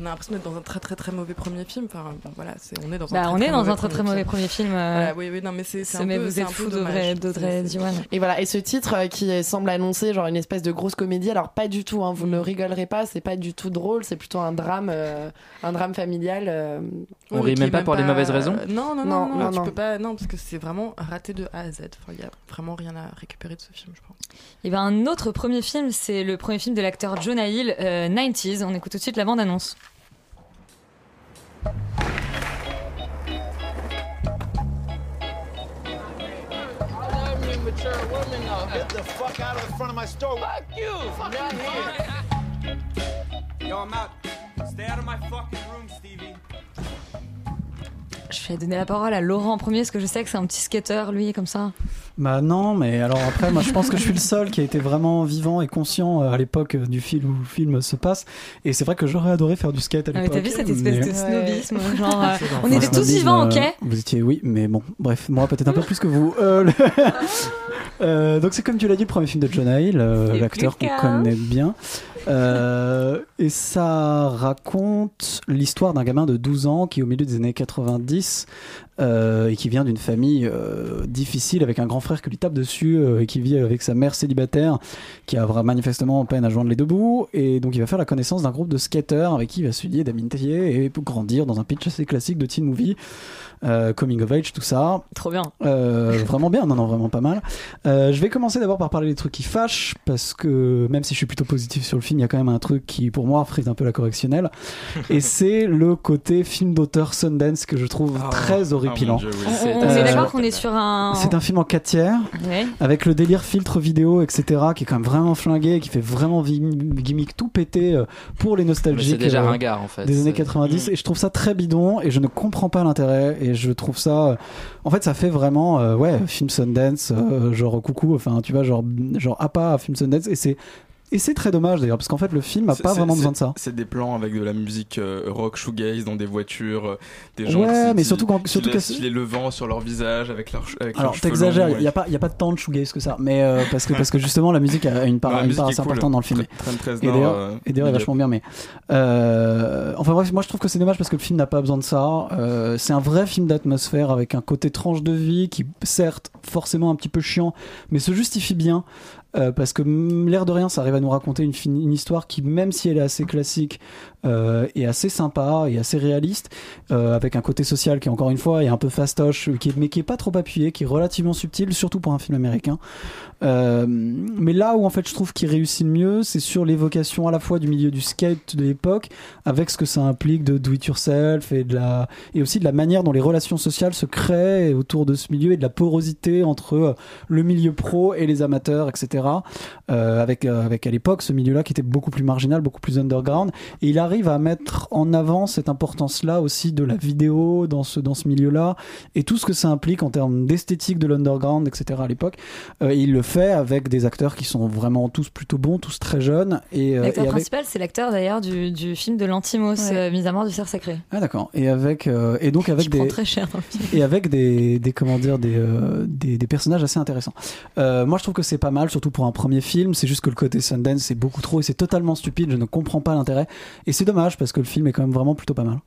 on a l'impression d'être dans un très très très mauvais premier film. Enfin, bon, voilà, on est dans un Bah, très, on très est dans un très très mauvais premier film. oui, oui, non, mais c'est c'est ce un Mais peu- vous c'est êtes fou d'Audrey. Et voilà, et ce titre euh, qui semble annoncer genre une espèce de grosse comédie, alors pas du tout, hein, vous ne rigolerez pas, c'est pas du tout drôle, c'est plutôt un drame, euh, un drame familial. euh, On Oui, rit même pas pour les mauvaises raisons euh, Non, non, non, Non, non, non, tu non. peux pas, non, parce que c'est vraiment raté de A à Z. Enfin, il y a vraiment rien à récupérer de ce film, je pense. Et ben un autre premier film, c'est le premier film de l'acteur Jonah Hill, euh, 90s. On écoute tout de suite la bande-annonce. Mature woman, though. Get the fuck out of the front of my store. Fuck you. Fuck you. Yo, I'm out. Stay out of my fucking room, Stevie. Je vais donner la parole à Laurent en premier, parce que je sais que c'est un petit skater, lui, comme ça. Bah non, mais alors après, moi je pense que je suis le seul qui a été vraiment vivant et conscient euh, à l'époque euh, du film où le film se passe. Et c'est vrai que j'aurais adoré faire du skate à Ah, l'époque. t'as vu cette espèce mais- de snobisme genre, euh, On était tous vivants, ok Vous étiez, oui, mais bon, bref, moi peut-être un peu plus que vous. Euh, le- Euh, donc c'est comme tu l'as dit, le premier film de Jonah Hill, l'acteur qu'on connaît bien. Euh, et ça raconte l'histoire d'un gamin de 12 ans qui, au milieu des années 90, euh, et qui vient d'une famille euh, difficile avec un grand frère qui lui tape dessus euh, et qui vit avec sa mère célibataire qui a manifestement peine à joindre les deux bouts. Et donc il va faire la connaissance d'un groupe de skateurs avec qui il va se lier d'amitié et grandir dans un pitch assez classique de teen movie. Euh, coming of age, tout ça. Trop bien. Euh, vraiment bien, non, non, vraiment pas mal. Euh, je vais commencer d'abord par parler des trucs qui fâchent, parce que même si je suis plutôt positif sur le film, il y a quand même un truc qui, pour moi, frise un peu la correctionnelle. et c'est le côté film d'auteur Sundance que je trouve très horripilant. On, on- on est d'accord qu'on est sur un. C'est un film en 4 tiers, Ouais. avec le délire filtre vidéo, etc., qui est quand même vraiment flingué, qui fait vraiment gimmick tout pété pour les nostalgiques déjà euh, ringard, en fait. des années C'est- 90. Mm. Et je trouve ça très bidon, et je ne comprends pas l'intérêt, et je trouve ça... euh, En fait, ça fait vraiment, euh, ouais, film Sundance, euh, genre coucou, enfin, tu vois, genre, genre APA, film Sundance, et c'est... Et c'est très dommage d'ailleurs, parce qu'en fait le film a C'est- pas vraiment besoin de ça. C'est des plans avec de la musique euh, rock shoegaze dans des voitures, euh, des gens Ouais, qui, mais surtout quand- qui surtout laissent que- filer le vent sur leur visage avec leurs avec Alors t'exagères, il n'y a pas, il y a pas tant de shoegaze que ça, mais euh, parce que parce que justement la musique a une part, Ouais, une part assez cool. importante dans le film. Reznor, d'ailleurs, euh, et d'ailleurs, il est vachement bien, mais euh, enfin bref, moi je trouve que c'est dommage parce que le film n'a pas besoin de ça. C'est un vrai film d'atmosphère avec un côté tranche de vie qui, certes, forcément un petit peu chiant, mais se justifie bien. Euh, parce que l'air de rien, ça arrive à nous raconter une, une histoire qui, même si elle est assez classique, euh, est assez sympa et assez réaliste, euh, avec un côté social qui, encore une fois, est un peu fastoche, qui est, mais qui est pas trop appuyé, qui est relativement subtil, surtout pour un film américain. Euh, mais là où en fait je trouve qu'il réussit le mieux, c'est sur l'évocation à la fois du milieu du skate de l'époque, avec ce que ça implique de do it yourself et de la et aussi de la manière dont les relations sociales se créent autour de ce milieu et de la porosité entre euh, le milieu pro et les amateurs, etc. Avec avec à l'époque ce milieu-là qui était beaucoup plus marginal, beaucoup plus underground, et il arrive à mettre en avant cette importance-là aussi de la vidéo dans ce dans ce milieu-là et tout ce que ça implique en termes d'esthétique de l'underground, etc. à l'époque. Euh, il le fait avec des acteurs qui sont vraiment tous plutôt bons, tous très jeunes. Et, euh, L'acteur et avec... principal, c'est l'acteur d'ailleurs du, du film de l'Antimos, euh, Mise à mort du cerf sacré. Ah d'accord. Et avec euh, et donc avec des très cher dans le film. et avec des, des comment dire des, des des personnages assez intéressants. Moi je trouve que c'est pas mal, surtout pour un premier film. C'est juste que le côté Sundance c'est beaucoup trop et c'est totalement stupide. Je ne comprends pas l'intérêt et c'est dommage parce que le film est quand même vraiment plutôt pas mal.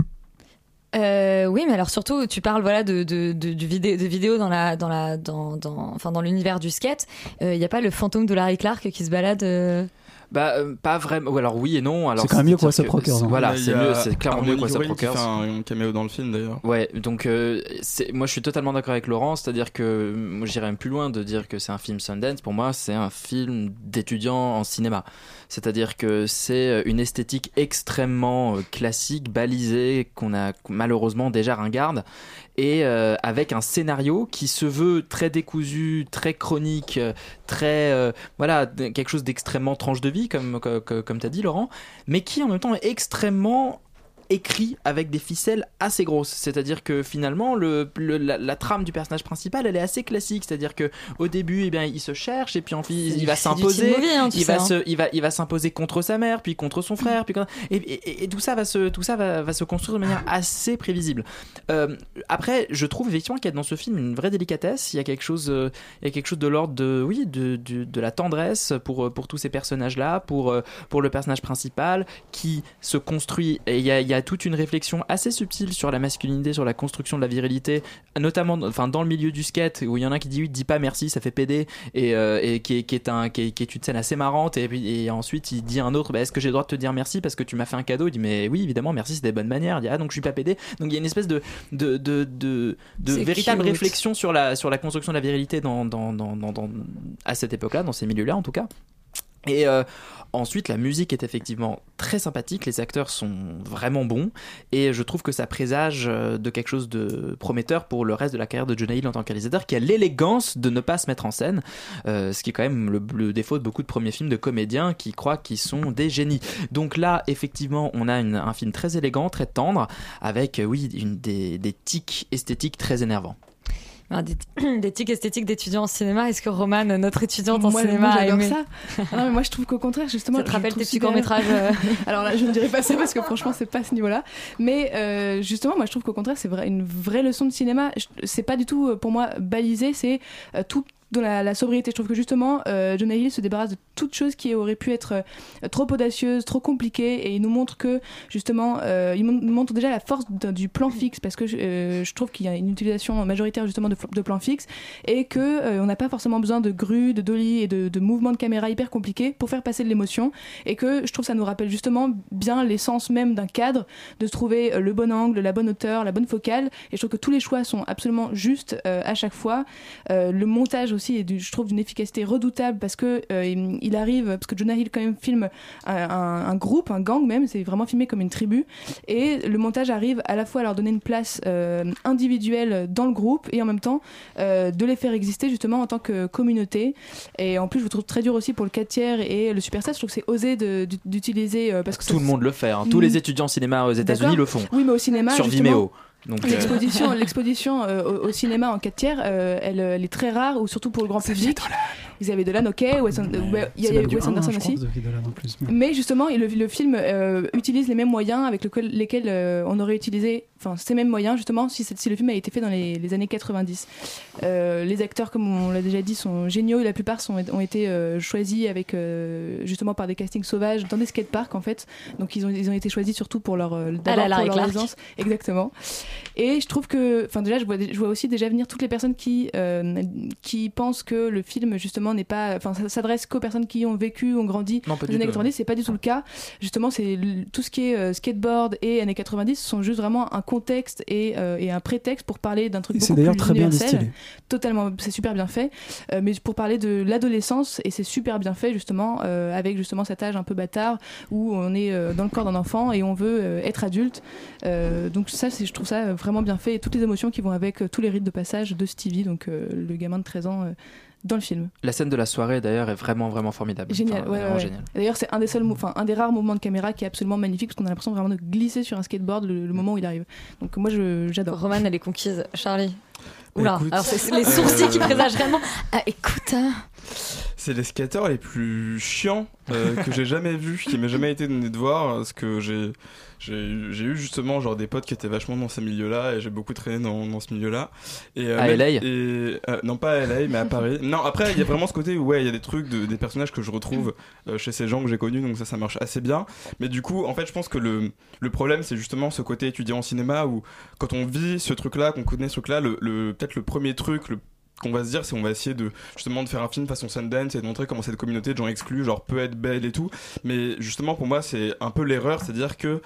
Euh, oui, mais alors surtout, tu parles voilà de, de, vidéo, de vidéos dans la dans la dans, dans enfin dans l'univers du skate. Il n'y a pas le fantôme de Larry Clark qui se balade. euh, Bah, euh, pas vraiment. Ou alors oui et non. Alors C'est quand même mieux que- Rockers, hein. Voilà, c'est a mieux, c'est clairement mieux qui Rockers. fait un, un caméo dans le film d'ailleurs. Ouais, donc euh, moi je suis totalement d'accord avec Laurent, c'est-à-dire que moi j'irais même plus loin de dire que c'est un film Sundance. Pour moi, c'est un film d'étudiant en cinéma. C'est-à-dire que c'est une esthétique extrêmement euh, classique, balisée, qu'on a malheureusement déjà ringarde, et euh, avec un scénario qui se veut très décousu, très chronique, euh, très euh, voilà quelque chose d'extrêmement tranche de vie comme, comme, comme tu as dit, Laurent, mais qui en même temps est extrêmement écrit avec des ficelles assez grosses. C'est-à-dire que finalement, le, le- la, la trame du personnage principal, elle est assez classique. C'est-à-dire que au début, eh bien, il se cherche et puis C'est il du- va s'imposer. hein, il, va hein. se, il va, il va s'imposer contre sa mère, puis contre son frère, puis contre- et, et- et tout ça va se, tout ça va, va se construire de manière assez prévisible. Euh, après, je trouve effectivement qu'il y a dans ce film une vraie délicatesse. Il y a quelque chose, euh, il y a quelque chose de l'ordre de, oui, de, de, de la tendresse pour, euh, pour tous ces personnages-là, pour, euh, pour le personnage principal qui se construit. Et il y a, il y a toute une réflexion assez subtile sur la masculinité, sur la construction de la virilité, notamment, enfin, dans le milieu du skate où il y en a un qui dit oui, dis pas merci, ça fait péder, et, euh, et qui, est, qui est un, qui est, qui est une scène assez marrante. Et et ensuite, il dit à un autre, bah, est-ce que j'ai le droit de te dire merci parce que tu m'as fait un cadeau? Il dit mais oui, évidemment, merci, c'est des bonnes manières. Il dit ah donc je suis pas pédé. Donc il y a une espèce de de de, de, de C'est véritable cute. réflexion sur la sur la construction de la virilité dans dans, dans, dans, dans- à cette époque-là, dans ces milieux-là en tout cas. Et euh, ensuite, la musique est effectivement très sympathique, les acteurs sont vraiment bons, et je trouve que ça présage euh, de quelque chose de prometteur pour le reste de la carrière de Jonah Hill en tant que qui a l'élégance de ne pas se mettre en scène, euh, ce qui est quand même le, défaut de beaucoup de premiers films de comédiens qui croient qu'ils sont des génies. Donc là, effectivement, on a un film très élégant, très tendre, avec, oui, des tics esthétiques très énervants. Des, des tics esthétiques d'étudiants en cinéma. Est-ce que Roman, notre étudiante en Moi, cinéma, moi, a aimé ça. Ah non, mais moi, je trouve qu'au contraire, justement. Ça te rappelle tes petits courts-métrages, euh Alors là, je ne dirais pas ça parce que franchement, c'est pas à ce niveau-là. Mais euh, justement, moi, je trouve qu'au contraire, c'est vrai, une vraie leçon de cinéma. C'est pas du tout, euh, pour moi, balisé, c'est tout dans la, sobriété. Je trouve que justement, euh, Jonah Hill se débarrasse de toute chose qui aurait pu être euh, trop audacieuse, trop compliquée, et il nous montre que justement, euh, il montre déjà la force du plan fixe, parce que euh, je trouve qu'il y a une utilisation majoritaire justement de, plans fixes, et que euh, on n'a pas forcément besoin de grues, de dolly et de, mouvements de caméra hyper compliqués pour faire passer de l'émotion, et que je trouve que ça nous rappelle justement bien l'essence même d'un cadre, de se trouver le bon angle, la bonne hauteur, la bonne focale, et je trouve que tous les choix sont absolument justes à chaque fois. Le montage aussi est, je trouve, d'une efficacité redoutable parce que euh, il, arrive, parce que Jonah Hill quand même filme un, un- un groupe, un gang même, c'est vraiment filmé comme une tribu, et le montage arrive à la fois à leur donner une place euh, individuelle dans le groupe et en même temps euh, de les faire exister justement en tant que communauté. Et en plus, je vous trouve très dur aussi pour le 4 tiers et le Super 7, je trouve que c'est osé d'utiliser euh, parce que Tout ça- le monde le fait, hein. tous Mm. les étudiants en cinéma aux États-Unis le font. Oui, mais au cinéma, Sur Vimeo. Euh, L'exposition, l'exposition euh, au, au cinéma en 4 tiers, euh, elle, elle est très rare, ou surtout pour le grand public. Xavier Dolan, ok, Wes, il y a, il y a Wes Anderson aussi. Mais justement, le, le film euh, utilise les mêmes moyens avec lequel- lesquels euh, on aurait utilisé, enfin ces mêmes moyens justement si, le film a été fait dans les, les années 90. Euh, les acteurs, comme on l'a déjà dit, sont géniaux. La plupart sont, ont été euh, choisis avec euh, justement par des castings sauvages dans des skateparks en fait. Donc ils ont, ils ont été choisis surtout pour leur Ah là, pour leur aisance. Exactement. Et je trouve que, enfin déjà, je vois, je vois aussi déjà venir toutes les personnes qui euh, qui pensent que le film justement n'est pas, enfin ça s'adresse qu'aux personnes qui ont vécu, ont grandi Non, pas dans du les années tout, 90. C'est pas du tout le cas. Justement, c'est tout ce qui est euh, skateboard et années 90 sont juste vraiment un contexte et, euh, et un prétexte pour parler d'un truc Et c'est beaucoup d'ailleurs plus très bien distillé. Totalement, c'est super bien fait. Euh, mais pour parler de l'adolescence et c'est super bien fait justement euh, avec justement cet âge un peu bâtard où on est dans le corps d'un enfant et on veut être adulte. Donc ça, c'est, je trouve ça vraiment bien fait et toutes les émotions qui vont avec tous les rites de passage de Stevie, donc le gamin de 13 ans. Euh, dans le film. La scène de la soirée d'ailleurs est vraiment vraiment formidable. Génial, Enfin, ouais, vraiment ouais, ouais. génial. D'ailleurs, c'est un des seuls, enfin un des rares mouvements de caméra qui est absolument magnifique parce qu'on a l'impression vraiment de glisser sur un skateboard le, le moment où il arrive. Donc moi, j'adore. Roman, elle est conquise. Charlie. Bah, Oula, écoute, alors c'est les sourcils qui euh, présagent vraiment. Ah, écoute, hein. C'est les skateurs les plus chiants euh, que j'ai jamais vus, qui m'est jamais été donné de voir, parce que j'ai j'ai eu justement genre des potes qui étaient vachement dans ces milieux-là et j'ai beaucoup traîné dans, dans ce milieu-là. Et euh, À LA? et, euh, Non pas à LA mais à Paris. Non après il y a vraiment ce côté où ouais il y a des trucs de, des personnages que je retrouve euh, chez ces gens que j'ai connus donc ça ça marche assez bien. Mais du coup en fait je pense que le le problème c'est justement ce côté étudiant en cinéma où quand on vit ce truc-là qu'on connaît ce truc-là le, le peut-être le premier truc le qu'on va se dire c'est on va essayer de justement de faire un film façon Sundance et de montrer comment cette communauté de gens exclus genre peut être belle et tout. Mais justement pour moi c'est un peu l'erreur c'est à dire que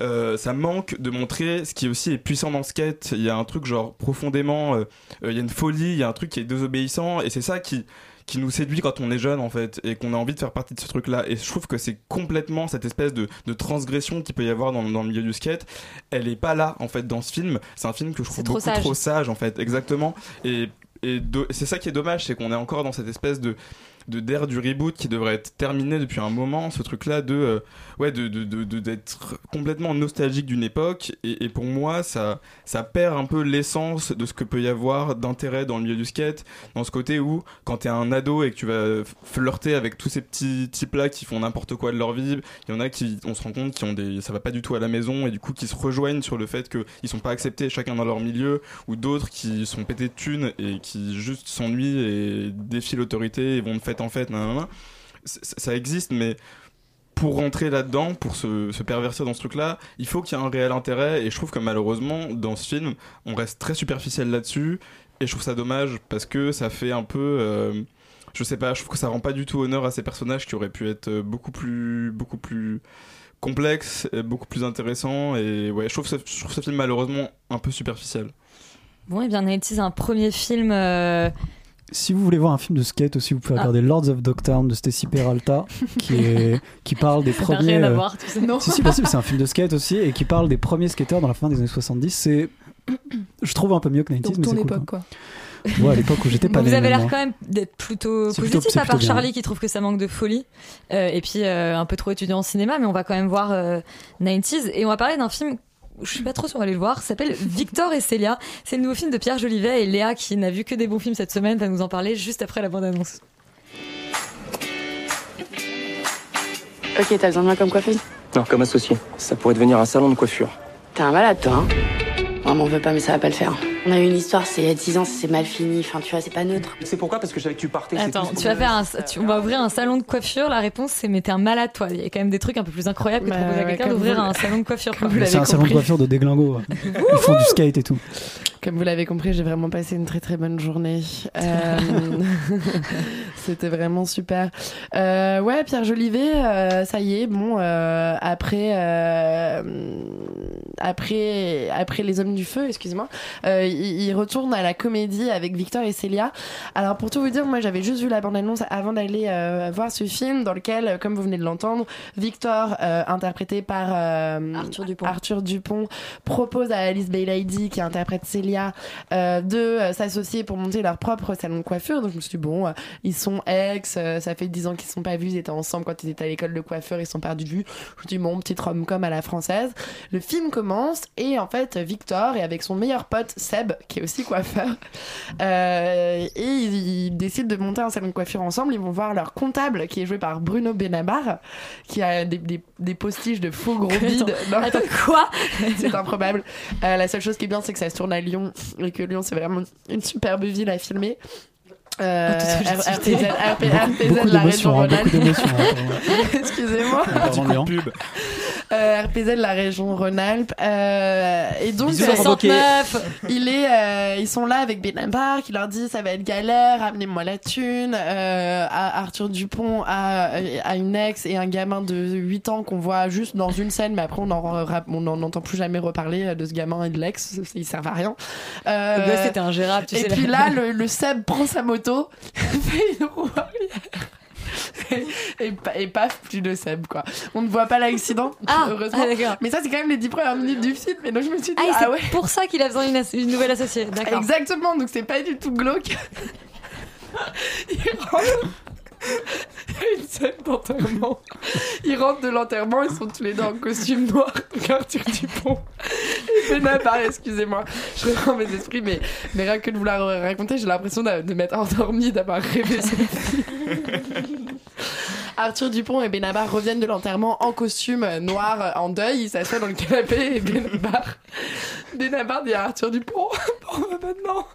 euh, ça manque de montrer ce qui aussi est puissant dans le skate. Il y a un truc genre profondément euh, euh, il y a une folie il y a un truc qui est désobéissant et c'est ça qui qui nous séduit quand on est jeune en fait et qu'on a envie de faire partie de ce truc là et je trouve que c'est complètement cette espèce de, de transgression qu'il peut y avoir dans, dans le milieu du skate. Elle est pas là en fait dans ce film. C'est un film que je trouve trop beaucoup sage. trop sage en fait exactement. Et et c'est ça qui est dommage c'est qu'on est encore dans cette espèce de de d'air du reboot qui devrait être terminé depuis un moment. Ce truc-là de euh, ouais de de- de- de- d'être complètement nostalgique d'une époque. Et, pour moi, ça ça perd un peu l'essence de ce que peut y avoir d'intérêt dans le milieu du skate, dans ce côté où quand t'es un ado et que tu vas flirter avec tous ces petits types-là qui font n'importe quoi de leur vie, il y en a qui, on se rend compte, qui ont des, ça va pas du tout à la maison et du coup qui se rejoignent sur le fait qu'ils sont pas acceptés chacun dans leur milieu, ou d'autres qui sont pétés de thunes et qui juste s'ennuient et défient l'autorité et vont de en c- ça existe, mais pour rentrer là-dedans, pour se, se pervertir dans ce truc-là, il faut qu'il y ait un réel intérêt. Et je trouve que malheureusement, dans ce film, on reste très superficiel là-dessus. Et je trouve ça dommage parce que ça fait un peu. euh, je sais pas, je trouve que ça rend pas du tout honneur à ces personnages qui auraient pu être euh, beaucoup plus, beaucoup plus complexes, et beaucoup plus intéressants. Et ouais, je trouve ce, je trouve ce film malheureusement un peu superficiel. Bon, et bien, Nighties, un premier film. euh, Si vous voulez voir un film de skate aussi, vous pouvez Ah. regarder Lords of Dogtown de Stacy Peralta, qui, est, qui parle des Ça n'a premiers. rien à euh, voir, tu sais. Non. Si, si, bah si, c'est un film de skate aussi, et qui parle des premiers skateurs dans la fin des années 70. C'est, je trouve un peu mieux que 90s, Donc mais c'est cool, époque, quoi. Ouais, à l'époque où j'étais pas vous avez l'air quand même d'être plutôt C'est plutôt- positif, c'est à part plutôt bien. Charlie qui trouve que ça manque de folie, euh, et puis euh, un peu trop étudiant en cinéma, mais on va quand même voir euh, 90s, et on va parler d'un film. Je suis pas trop sûre d'aller le voir. Ça s'appelle Victor et Célia. C'est le nouveau film de Pierre Jolivet et Léa qui n'a vu que des bons films cette semaine va nous en parler juste après la bande annonce. Ok, t'as besoin de moi comme coiffeuse? Non, comme associé. Ça pourrait devenir un salon de coiffure. T'es un malade, toi, hein? Non, m'en veux pas, mais ça va pas le faire. On a eu une histoire, c'est il y a 10 ans, c'est mal fini. Enfin, tu vois, c'est pas neutre. C'est pourquoi Parce que je savais que tu partais. Attends, tu vas faire un, tu- on va ouvrir un salon de coiffure. La réponse c'est mais t'es un malade toi. Il y a quand même des trucs un peu plus incroyables que de Bah, proposer à quelqu'un d'ouvrir vous- un salon de coiffure. C'est un salon de coiffure de déglingo. Ils font du skate et tout. Comme vous l'avez compris, j'ai vraiment passé une très très bonne journée. Euh, C'était vraiment super. Euh, ouais, Pierre Jolivet, euh, ça y est, bon, euh, après, euh, après, après Les Hommes du Feu, excusez-moi, euh, il, il retourne à la comédie avec Victor et Célia. Alors pour tout vous dire, moi j'avais juste vu la bande-annonce avant d'aller euh, voir ce film dans lequel, euh, comme vous venez de l'entendre, Victor, euh, interprété par euh, Arthur Dupont. Arthur Dupont, propose à Alice Bailady, qui interprète Célia, euh, de s'associer pour monter leur propre salon de coiffure. Donc je me suis dit, bon, euh, ils sont ex, euh, ça fait 10 ans qu'ils sont pas vus, ils étaient ensemble quand ils étaient à l'école de coiffure, ils sont perdus de vue. Je me suis dit, bon, petite rom-com à la française. Le film commence et en fait, Victor est avec son meilleur pote Seb, qui est aussi coiffeur, euh, et ils, ils décident de monter un salon de coiffure ensemble. Ils vont voir leur comptable, qui est joué par Bruno Benabar, qui a des, des, des postiches de faux gros bides. Attends, quoi C'est improbable. Euh, la seule chose qui est bien, c'est que ça se tourne à Lyon et que Lyon, c'est vraiment une superbe ville à filmer. Euh. RPZ, RPZ, la région Rhône-Alpes. Excusez-moi. Euh, RPZ de la région Rhône-Alpes. Euh, et donc, Bisous, euh, 69. il est, euh, ils sont là avec Benabar qui leur dit ça va être galère, amenez-moi la thune. Euh, à Arthur Dupont a, a une ex et un gamin de 8 ans qu'on voit juste dans une scène, mais après on n'en on entend plus jamais reparler de ce gamin et de l'ex, ils servent à rien. Euh, Le gosse était ingérable, tu et sais, puis là, le, le Seb prend sa moto, fait une roue arrière. Et, et, pa- et paf, plus de Seb, quoi. On ne voit pas l'accident, Ah, heureusement. ah. Mais ça, c'est quand même les 10 premières minutes du film. Et donc, je me suis dit, Ah, ah, c'est ouais. pour ça qu'il a besoin d'une nouvelle associée. D'accord. Exactement, donc c'est pas du tout glauque. Il rentre. Une scène d'enterrement. Ils rentrent de l'enterrement, ils sont tous les deux en costume noir. Arthur Dupont et Benabar, excusez-moi. Je reprends mes esprits, mais, mais rien que de vous la raconter, j'ai l'impression de, de m'être endormie, d'avoir rêvé. Arthur Dupont et Benabar reviennent de l'enterrement en costume noir, en deuil. Ils s'assoient dans le canapé et Benabar, Benabar dit à Arthur Dupont Bon, bah, maintenant.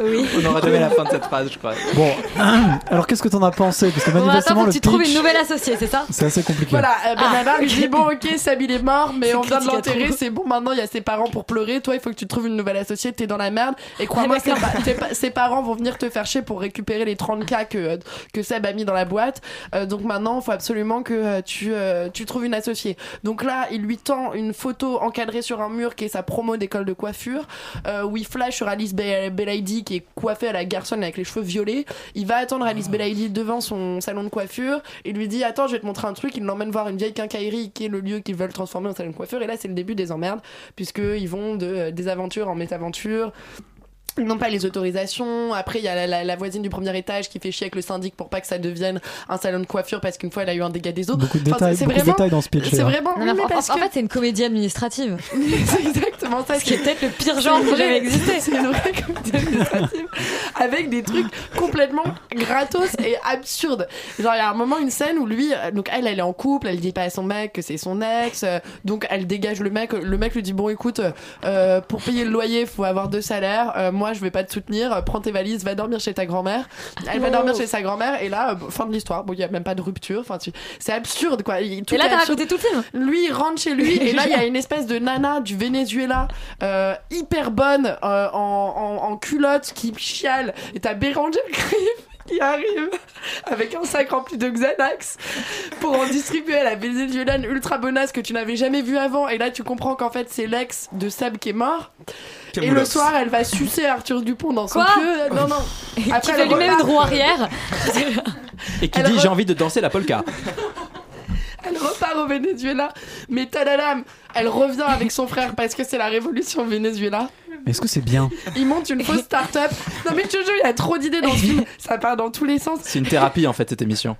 Oui. On aura jamais la fin de cette phrase, je crois. Bon, alors qu'est-ce que t'en as pensé Parce que manifestement, faut que le tu trouves une nouvelle associée, c'est ça c'est assez compliqué. Voilà, euh, Ah, lui ok. dit Bon, ok, Sab il est mort, mais C'est on vient de critique à l'enterrer, trop. c'est bon, maintenant il y a ses parents pour pleurer. Toi, il faut que tu trouves une nouvelle associée, t'es dans la merde. Et crois-moi, Ah, ses, d'accord. pa- tes pa- ses parents vont venir te faire chier pour récupérer les 30K que, euh, que Seb a mis dans la boîte. Euh, donc maintenant, il faut absolument que euh, tu, euh, tu trouves une associée. Donc là, il lui tend une photo encadrée sur un mur qui est sa promo d'école de coiffure, euh, où il flash sur Alice Be- Belaïdi qui est coiffée à la garçonne avec les cheveux violets. Il va attendre Alice Belaïdi devant son salon de coiffure. Il lui dit Attends, je vais te montrer un truc. Il l'emmène voir une vieille quincaillerie qui est le lieu qu'ils veulent transformer en salon de coiffure. Et là, c'est le début des emmerdes, puisqu'ils vont de euh, des aventures en mésaventure. Ils n'ont pas les autorisations. Après, il y a la, la- la voisine du premier étage qui fait chier avec le syndic pour pas que ça devienne un salon de coiffure parce qu'une fois elle a eu un dégât des eaux. Beaucoup de Enfin, détails, c'est beaucoup de vraiment- détails dans ce pitch, C'est vraiment. Non, mais en, parce en que- fait, c'est une comédie administrative. c'est exactement ça. Ce qui est peut-être le pire genre qui ait jamais existé. C'est une vraie comédie administrative avec des trucs complètement gratos et absurdes. Genre, il y a un moment, une scène où lui, euh, donc elle, elle est en couple, elle dit pas à son mec que c'est son ex, euh, donc elle dégage le mec. Le mec lui dit Bon, écoute, euh, pour payer le loyer, faut avoir deux salaires. Euh, moi, je vais pas te soutenir. Prends tes valises, va dormir chez ta grand-mère. Elle va dormir chez sa grand-mère, et là, euh, fin de l'histoire. Bon, il y a même pas de rupture. Enfin, tu- c'est absurde, quoi. Tout Et là, t'as raconté tout le film. Lui, il rentre chez lui et là, il y a une espèce de nana du Venezuela euh, hyper bonne euh, en, en- en culotte qui chiale. Et t'as Bérangère Krief qui arrive avec un sac rempli de Xanax pour en distribuer à la vénézuélienne ultra bonasse que tu n'avais jamais vue avant. Et là, tu comprends qu'en fait, c'est l'ex de Seb qui est mort. Et le soir, elle va sucer Arthur Dupont dans son Quoi pieu. Non, non. qui Après, fait elle lui-même une roue arrière. Et qui Elle dit re- j'ai envie de danser la polka. Elle repart au Venezuela, mais tadadam, elle revient avec son frère parce que c'est la révolution au Venezuela. Mais est-ce que c'est bien? Il monte une fausse start-up. Non mais je te jure, il y a trop d'idées dans ce film. Ça part dans tous les sens. C'est une thérapie en fait cette émission.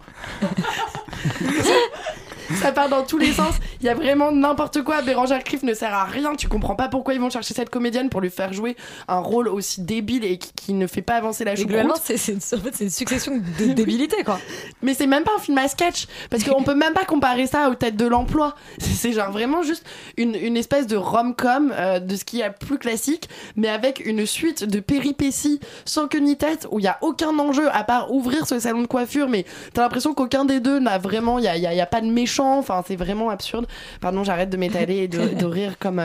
Ça part dans tous les sens. Il y a vraiment n'importe quoi. Bérangère Krief ne sert à rien. Tu comprends pas pourquoi ils vont chercher cette comédienne pour lui faire jouer un rôle aussi débile et qui, qui ne fait pas avancer la choucroute. globalement, c'est une, en fait, une succession de débilités, quoi. Mais c'est même pas un film à sketch parce qu'on peut même pas comparer ça aux têtes de l'emploi. C'est genre vraiment juste une, une espèce de rom-com euh, de ce qui est plus classique, mais avec une suite de péripéties sans queue ni tête où il y a aucun enjeu à part ouvrir ce salon de coiffure, mais t'as l'impression qu'aucun des deux n'a vraiment, il y a, il y a- y a pas de méchant. Enfin, c'est vraiment absurde. Pardon, j'arrête de m'étaler et de, rire comme.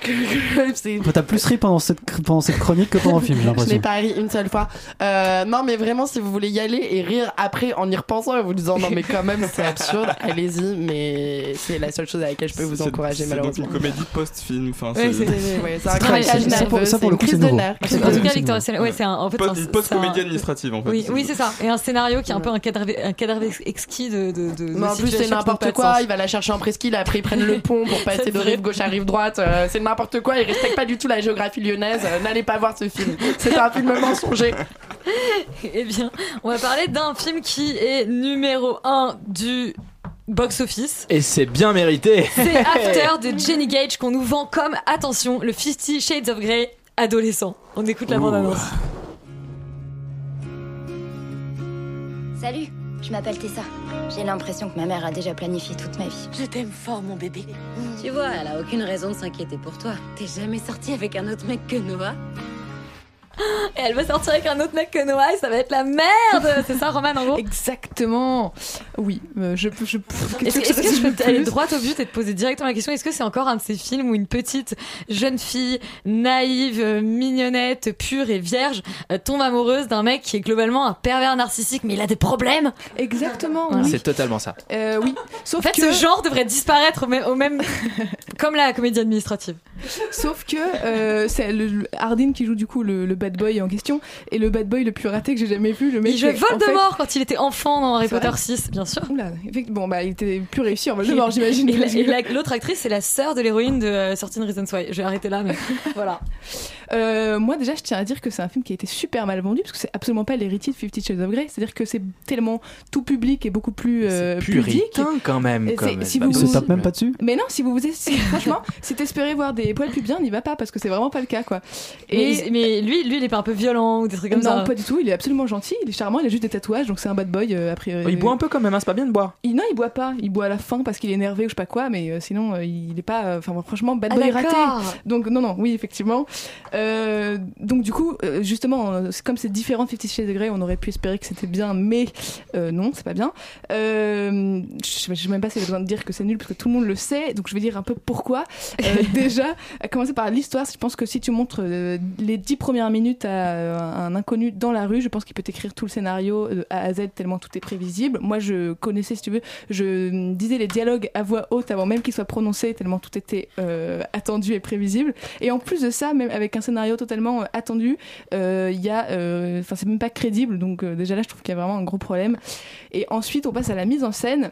que- c'est- T'as plus ri pendant cette, pendant cette chronique que pendant le film, j'ai je n'ai l'impression. pas ri une seule fois. Euh, non, mais vraiment, si vous voulez y aller et rire après en y repensant et vous disant non, mais quand même, c'est absurde, allez-y. Mais c'est la seule chose à laquelle je peux vous C'est- encourager, C'est donc malheureusement. une comédie post-film. Enfin, c'est- ouais, c'est un craquage ça, ça, pour- nerveux, ça, pour le c'est coup, une c'est crise de nouveau. nerfs. En tout cas, Victor, c'est ouais, c'est un, en fait, Post- c'est un- une post-comédie c'est un- administrative en fait. Oui, oui, c'est ça. Et un scénario qui est un peu un cadre, un cadre ex- exquis de. de, de Mais en de plus, c'est n'importe quoi. Il va la chercher en presqu'île, après ils prennent le pont pour passer C'est de rive gauche à rive droite. Euh, c'est n'importe quoi. Ils respectent pas du tout la géographie lyonnaise. Euh, N'allez pas voir ce film. C'est un film mensonger. Eh bien, on va parler d'un film qui est numéro 1 du box-office. Et c'est bien mérité. C'est After de Jenny Gage qu'on nous vend comme, attention, le Fifty Shades of Grey adolescent. On écoute la bande-annonce. Salut, je m'appelle Tessa. J'ai l'impression que ma mère a déjà planifié toute ma vie. Je t'aime fort, mon bébé. Tu vois, elle a aucune raison de s'inquiéter pour toi. T'es jamais sorti avec un autre mec que Noah Et elle va sortir avec un autre mec que Noah et ça va être la merde C'est ça, Roman, en gros Exactement. Oui, euh, je peux. Je, Est-ce est-ce que je peux aller droit au but et te poser directement la question Est-ce que c'est encore un de ces films où une petite jeune fille naïve, mignonnette, pure et vierge euh, tombe amoureuse d'un mec qui est globalement un pervers narcissique mais il a des problèmes? Exactement. Voilà. oui. C'est totalement ça. Euh, oui. Sauf En fait, que ce genre devrait disparaître au même, au même... comme la comédie administrative. Sauf que euh, c'est le, le- Hardin qui joue du coup le, le bad boy en question et le bad boy le plus raté que j'ai jamais vu. Le mec Il jouait en fait- Voldemort quand il était enfant dans Harry Potter vrai 6, bien sûr. Oula, bon bah il était plus réussi en Voldemort, j'imagine. Et la- que- l'autre actrice, c'est la sœur de l'héroïne de euh, 13 Reasons Why. Je vais arrêter là, mais voilà. Euh, moi déjà je tiens à dire que c'est un film qui a été super mal vendu parce que c'est absolument pas l'héritier de Fifty Shades of Grey c'est à dire que c'est tellement tout public et beaucoup plus euh, Puritain quand même. Comme- si bah, vous Il se vous- tape même pas dessus mais non si vous vous si- franchement si t'espérais voir des poils pubiens n'y va pas parce que c'est vraiment pas le cas quoi Et... Mais, lui, lui, il est pas un peu violent ou des trucs comme non ça pas du tout il est absolument gentil il est charmant il a juste des tatouages donc c'est un bad boy euh, a priori Il boit un peu quand même, hein, c'est pas bien de boire. Il- non, il boit pas. Il boit à la fin parce qu'il est énervé ou je sais pas quoi, mais euh, sinon, euh, il est pas. euh, Enfin, franchement, bad Ah, boy raté. Donc, non, non, oui, effectivement. Euh, donc, du coup, euh, justement, euh, comme c'est différent de Fifty Shades Grey, on aurait pu espérer que c'était bien, mais euh, non, c'est pas bien. Euh, je je sais même pas si j'ai besoin de dire que c'est nul parce que tout le monde le sait, donc je vais dire un peu pourquoi. Euh, déjà, à commencer par l'histoire, je pense que si tu montres euh, les dix premières minutes à euh, un inconnu dans la rue, je pense qu'il peut t'écrire tout le scénario de A à Z tellement tout est prévisible. Moi, je connaissais, si tu veux, je disais les dialogues à voix haute avant même qu'ils soient prononcés tellement tout était euh, attendu et prévisible. Et en plus de ça, même avec un scénario totalement euh, attendu, euh, il y a, euh, enfin, c'est même pas crédible. Donc euh, déjà là, je trouve qu'il y a vraiment un gros problème. Et ensuite, on passe à la mise en scène.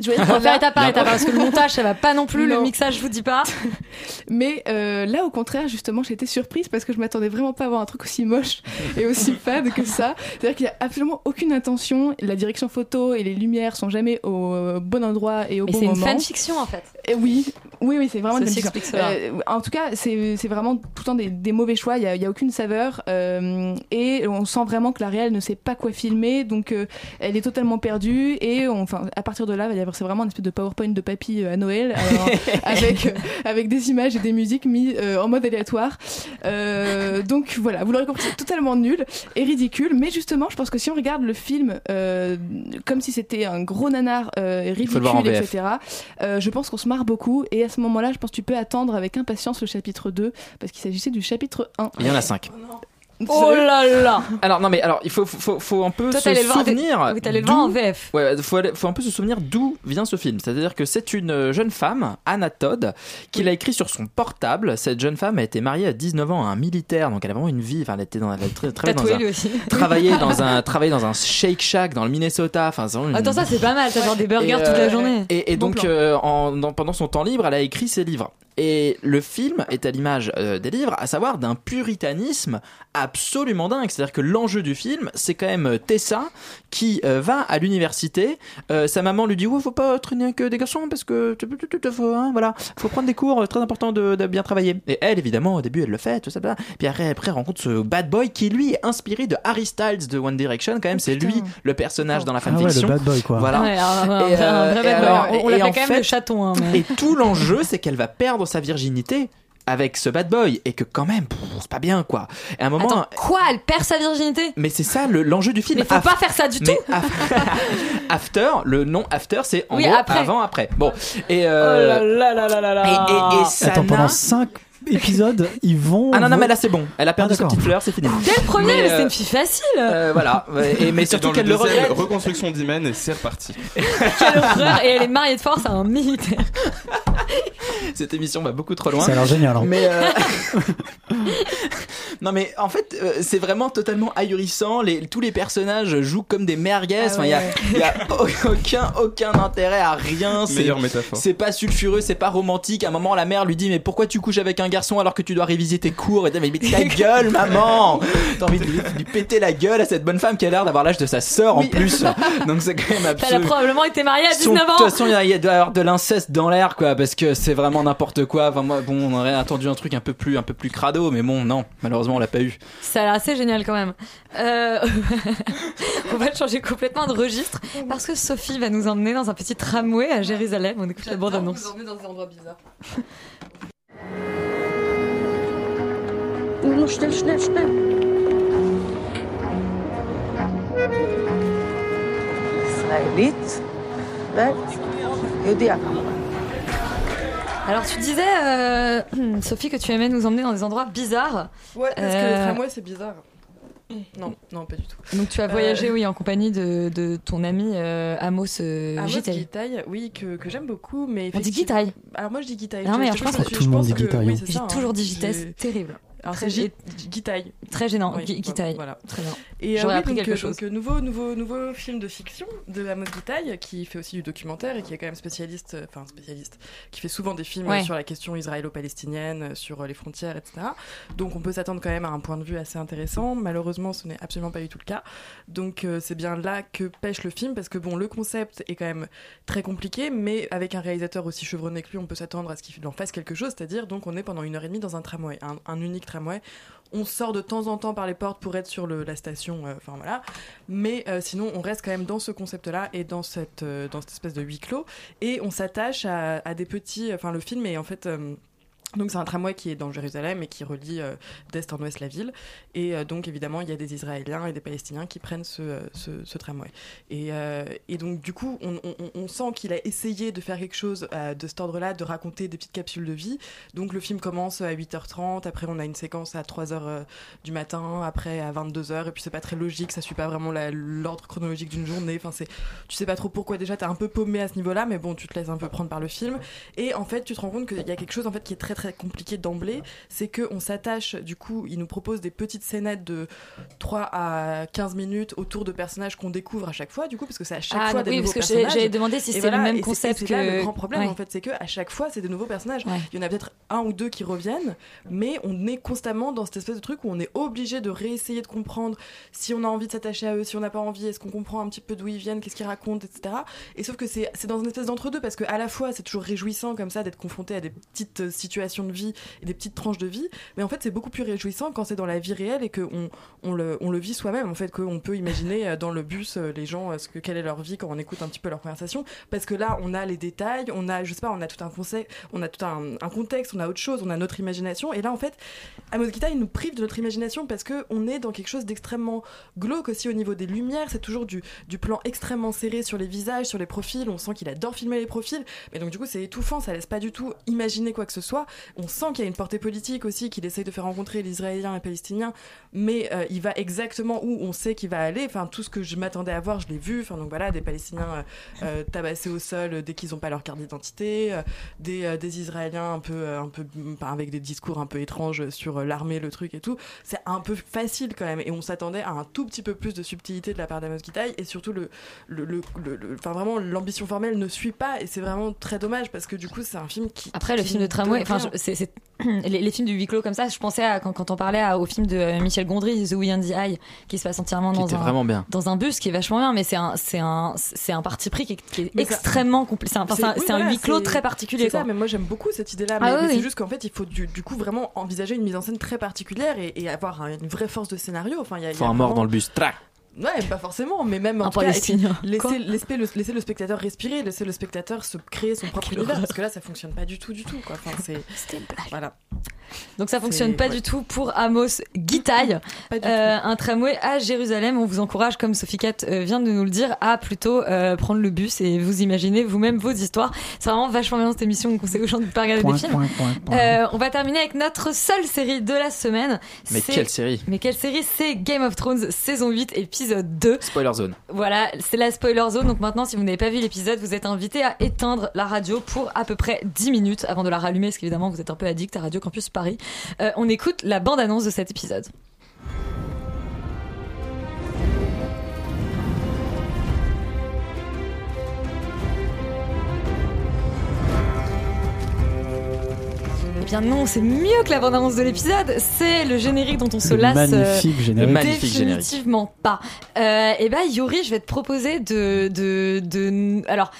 Je vais faire étape par étape parce que le montage ça va pas non plus, le mixage je vous dis pas. Mais euh, là, au contraire, justement, été surprise parce que je m'attendais vraiment pas à voir un truc aussi moche et aussi fade que ça. C'est-à-dire qu'il y a absolument aucune intention. La direction photo et les lumières sont jamais au euh, bon endroit et au Mais bon c'est une moment. fanfiction en fait. Et oui, oui, oui, c'est vraiment Ça explique cela. Euh, en tout cas, c'est c'est vraiment tout le temps des, des mauvais choix. Il y a, il y a aucune saveur euh, et on sent vraiment que la réelle ne sait pas quoi filmer, donc euh, elle est totalement perdue. Et on- enfin, à partir de là, il va y avoir c'est vraiment une espèce de PowerPoint de papy euh, à Noël, alors, avec euh, avec des images et des musiques mis euh, en mode aléatoire. Euh, donc voilà, vous l'aurez compris, c'est totalement nul et ridicule. Mais justement, je pense que si on regarde le film euh, comme si c'était un gros nanar euh, ridicule, etc. euh, je pense qu'on se marre beaucoup et à ce moment-là, je pense que tu peux attendre avec impatience le chapitre 2 parce qu'il s'agissait du chapitre 1. Il y en a 5. Oh là là Alors non mais alors il faut faut, faut un peu Toi, se souvenir. oui, t'allais le voir en d'où- VF. Ouais, faut, aller- faut un peu se souvenir d'où vient ce film. C'est-à-dire que c'est une euh, jeune femme, Anna Todd, qui l'a écrit sur son portable. Cette jeune femme a été mariée à 19 ans à un militaire, donc elle a vraiment une vie. Enfin, elle était dans, elle a tra- travaillé dans un, aussi. travaillé dans un, travaillé dans un Shake Shack dans le Minnesota. Enfin, une- Attends ça c'est pas mal, t'as genre des burgers et, toute euh, la journée. Et, et Bon donc, euh, en- dans- pendant son temps libre, elle a écrit ses livres. Et le film est à l'image euh, des livres, à savoir d'un puritanisme absolument dingue. C'est-à-dire que l'enjeu du film, c'est quand même euh, Tessa qui euh, va à l'université. Euh, sa maman lui dit Ouais, faut pas traîner avec euh, des garçons parce que faut, hein, voilà, faut prendre des cours, euh, très important de, de bien travailler. Et elle, évidemment, au début, elle le fait, tout ça. Puis après, après, elle rencontre ce bad boy qui, lui, est inspiré de Harry Styles de One Direction. Quand même, c'est lui le personnage dans la Ah ouais, le fanfiction. bad boy, quoi. Voilà. Ouais, un- un- Et, un euh, vrai et bad boy. alors- On- on l'appelle quand même fait- le chaton, hein, mais- Et tout l'enjeu, c'est qu'elle va perdre sa virginité avec ce bad boy et que quand même, c'est pas bien quoi. Et à un moment, Attends, quoi Elle perd sa virginité? Mais c'est ça le- l'enjeu du film. Mais faut Af- pas faire ça du tout af- After, le nom After, c'est en Oui, gros après. avant après. Bon et Oh euh, là là là là là là. et, et- et ça Attends, pendant n'a- 5 épisodes, ils vont. Ah non non mais là c'est bon. Elle a perdu Ah, sa petite fleur, c'est fini. Dès le premier, Mais, mais c'est euh, une fille facile euh, voilà. Et mais surtout qu'elle le le deuxième, regrette. reconstruction d'Imen et c'est reparti. Quelle horreur Et elle est mariée de force à un militaire. Cette émission va beaucoup trop loin. Ça a l'air génial. hein. Mais euh, non mais en fait euh, c'est vraiment totalement ahurissant. Les, tous les personnages jouent comme des merguez. Enfin, il y a, aucun aucun intérêt à rien. C'est Meilleure métaphore. c'est pas sulfureux, c'est pas romantique. À un moment la mère lui dit mais pourquoi tu couches avec un garçon alors que tu dois réviser tes cours Et t'as, mais, mais ta gueule maman. T'as envie de lui, de lui péter la gueule à cette bonne femme qui a l'air d'avoir l'âge de sa sœur en plus. Donc c'est quand même Elle a probablement été mariée à Son- 19 De ans. toute façon, il y a- de l'inceste dans l'air, quoi, parce que c'est vraiment n'importe quoi. Enfin, moi, bon, on aurait attendu un truc un peu plus, un peu plus crado, mais bon, non, malheureusement, on l'a pas eu. Ça a l'air assez génial quand même. Euh, on va changer complètement de registre parce que Sophie va nous emmener dans un petit tramway à Jérusalem. On écoute la bande annonce. dans des endroits bizarres. Nur schnell, schnell, schnell. Israélite, Yodia. Alors tu disais, euh, Sophie, que tu aimais nous emmener dans des endroits bizarres. Ouais, parce euh... que le euh, c'est bizarre. Non, non, pas du tout. Donc tu as voyagé, euh... oui, en compagnie de, de ton ami euh, Amos, euh, Amos Gitaille. Oui, que, que j'aime beaucoup, mais... On dit Gitaille Alors moi je dis Gitaille. Non, mais je, je pense que, tout le monde dit Gitaille. Oui, hein. J'ai hein. toujours dit Gitaille, c'est terrible. Alors c'est Très- Gi- Gitaï. Très gênant, Oui, Gitaï. Voilà. Très bien. Et euh, J'aurais oui, appris quelque euh, chose. donc, euh, nouveau, nouveau, nouveau film de fiction de Amos Gitaï, qui fait aussi du documentaire et qui est quand même spécialiste, euh, enfin spécialiste, qui fait souvent des films Ouais. euh, sur la question israélo-palestinienne, euh, sur euh, les frontières, etc. Donc on peut s'attendre quand même à un point de vue assez intéressant. Malheureusement, ce n'est absolument pas du tout le cas. Donc euh, c'est bien là que pêche le film, parce que bon, le concept est quand même très compliqué, mais avec un réalisateur aussi chevronné que lui, on peut s'attendre à ce qu'il en fasse quelque chose. C'est-à-dire, donc on est pendant une heure et demie dans un tramway, un, un unique tramway. On sort de temps en temps par les portes pour être sur la station, euh, enfin. Mais euh, sinon, on reste quand même dans ce concept-là et dans cette, euh, espèce de huis clos. Et on s'attache à des petits. Enfin, le film est en fait. Donc c'est un tramway qui est dans Jérusalem et qui relie euh, d'est en ouest la ville. Et euh, donc évidemment, il y a des Israéliens et des Palestiniens qui prennent ce, euh, ce, tramway. Et, euh, et donc du coup, on, on- sent qu'il a essayé de faire quelque chose de cet ordre-là, de raconter des petites capsules de vie. Donc le film commence à 8h30, après on a une séquence à 3h euh, du matin, après à 22h, et puis c'est pas très logique, ça suit pas vraiment l'ordre chronologique d'une journée. Enfin, c'est, tu sais pas trop pourquoi déjà, t'es un peu paumé à ce niveau-là, mais bon, tu te laisses un peu prendre par le film. Et en fait, tu te rends compte qu'il y a quelque chose en fait qui est très très très compliqué d'emblée, c'est que on s'attache, du coup, il nous propose des petites scénettes de 3 à 15 minutes autour de personnages qu'on découvre à chaque fois, du coup, parce que c'est à chaque Ah, fois oui, des parce nouveaux que j'ai- personnages. j'avais demandé si c'était le même concept là que- le grand problème, Ouais. en fait, c'est que à chaque fois, c'est des nouveaux personnages. Ouais. Il y en a peut-être un ou deux qui reviennent, mais on est constamment dans cette espèce de truc où on est obligé de réessayer de comprendre si on a envie de s'attacher à eux, si on n'a pas envie, est-ce qu'on comprend un petit peu d'où ils viennent, qu'est-ce qu'ils racontent, etc. Et sauf que c'est dans une espèce d'entre-deux parce que à la fois c'est toujours réjouissant comme ça d'être confronté à des petites euh, de vie et des petites tranches de vie, mais en fait c'est beaucoup plus réjouissant quand c'est dans la vie réelle et qu'on on le, on le vit soi-même en fait qu'on peut imaginer euh, dans le bus euh, les gens euh, ce que quelle est leur vie quand on écoute un petit peu leur conversation. Parce que là on a les détails, on a je sais pas, on a tout un concept, on a tout un, un contexte, on a autre chose, on a notre imagination. Et là en fait Amos Guita il nous prive de notre imagination parce que on est dans quelque chose d'extrêmement glauque aussi au niveau des lumières, c'est toujours du, du plan extrêmement serré sur les visages, sur les profils, on sent qu'il adore filmer les profils, mais donc du coup c'est étouffant, ça laisse pas du tout imaginer quoi que ce soit. On sent qu'il y a une portée politique aussi, qu'il essaye de faire rencontrer les Israéliens et les Palestiniens, mais euh, il va exactement où on sait qu'il va aller. Enfin, tout ce que je m'attendais à voir, je l'ai vu. Enfin, donc voilà, des Palestiniens euh, euh, tabassés au sol dès qu'ils n'ont pas leur carte d'identité, des, des Israéliens un peu, un peu, avec des discours un peu étranges sur l'armée, le truc et tout. C'est un peu facile quand même, et on s'attendait à un tout petit peu plus de subtilité de la part d'Amos Gitaï, et surtout le, le, le, le- le- enfin vraiment l'ambition formelle ne suit pas, et c'est vraiment très dommage parce que du coup c'est un film qui Après, le film de tramway, enfin, c'est c'est- les, les films de huis clos comme ça, je pensais à quand, quand on parlait à- au film de euh, Michel Gondry, The We and the Eye, qui se passe entièrement dans un, bien. dans un bus, qui est vachement bien, mais c'est un, c'est un, c'est un parti pris qui est, qui extrêmement compliqué. C'est un, enfin, c'est un- oui, c'est un voilà, huis clos très particulier. C'est ça, mais moi j'aime beaucoup cette idée-là. Ah Mais, oui, mais c'est oui. juste qu'en fait, il faut du, du coup vraiment envisager une mise en scène très particulière et, et avoir un- une vraie force de scénario. Enfin, il y a, il y Faut a un mort vraiment- dans le bus. Trac. Ouais, pas forcément, mais même en Un tout cas, laisser, laisser, le, laisser le spectateur respirer, laisser le spectateur se créer son propre univers, parce que là, ça fonctionne pas du tout, du tout. Quoi. Enfin, c'est, voilà. Donc ça fonctionne C'est- pas ouais. du tout pour Amos du Euh, un tramway à Jérusalem. On vous encourage, comme Sophie Cat euh, vient de nous le dire, à plutôt euh, prendre le bus et vous imaginez vous-même vos histoires. C'est vraiment vachement bien cette émission. On conseille aux gens de ne pas regarder Point, des films. point, point, point. Euh, on va terminer avec notre seule série de la semaine. Mais C'est- quelle série? Mais quelle série? C'est Game of Thrones saison 8 épisode 2. Spoiler zone. Voilà, c'est la spoiler zone. Donc maintenant, si vous n'avez pas vu l'épisode, vous êtes invité à éteindre la radio pour à peu près 10 minutes avant de la rallumer, parce qu'évidemment, vous êtes un peu addict à Radio Campus Paris. Euh, on écoute la bande-annonce de cet épisode. Bien non, c'est mieux que la bande-annonce de l'épisode. C'est le générique dont on se Le lasse. euh, magnifique générique. Le magnifique générique. Définitivement pas. Euh, et ben Yuri, je vais te proposer de, de, de... Alors,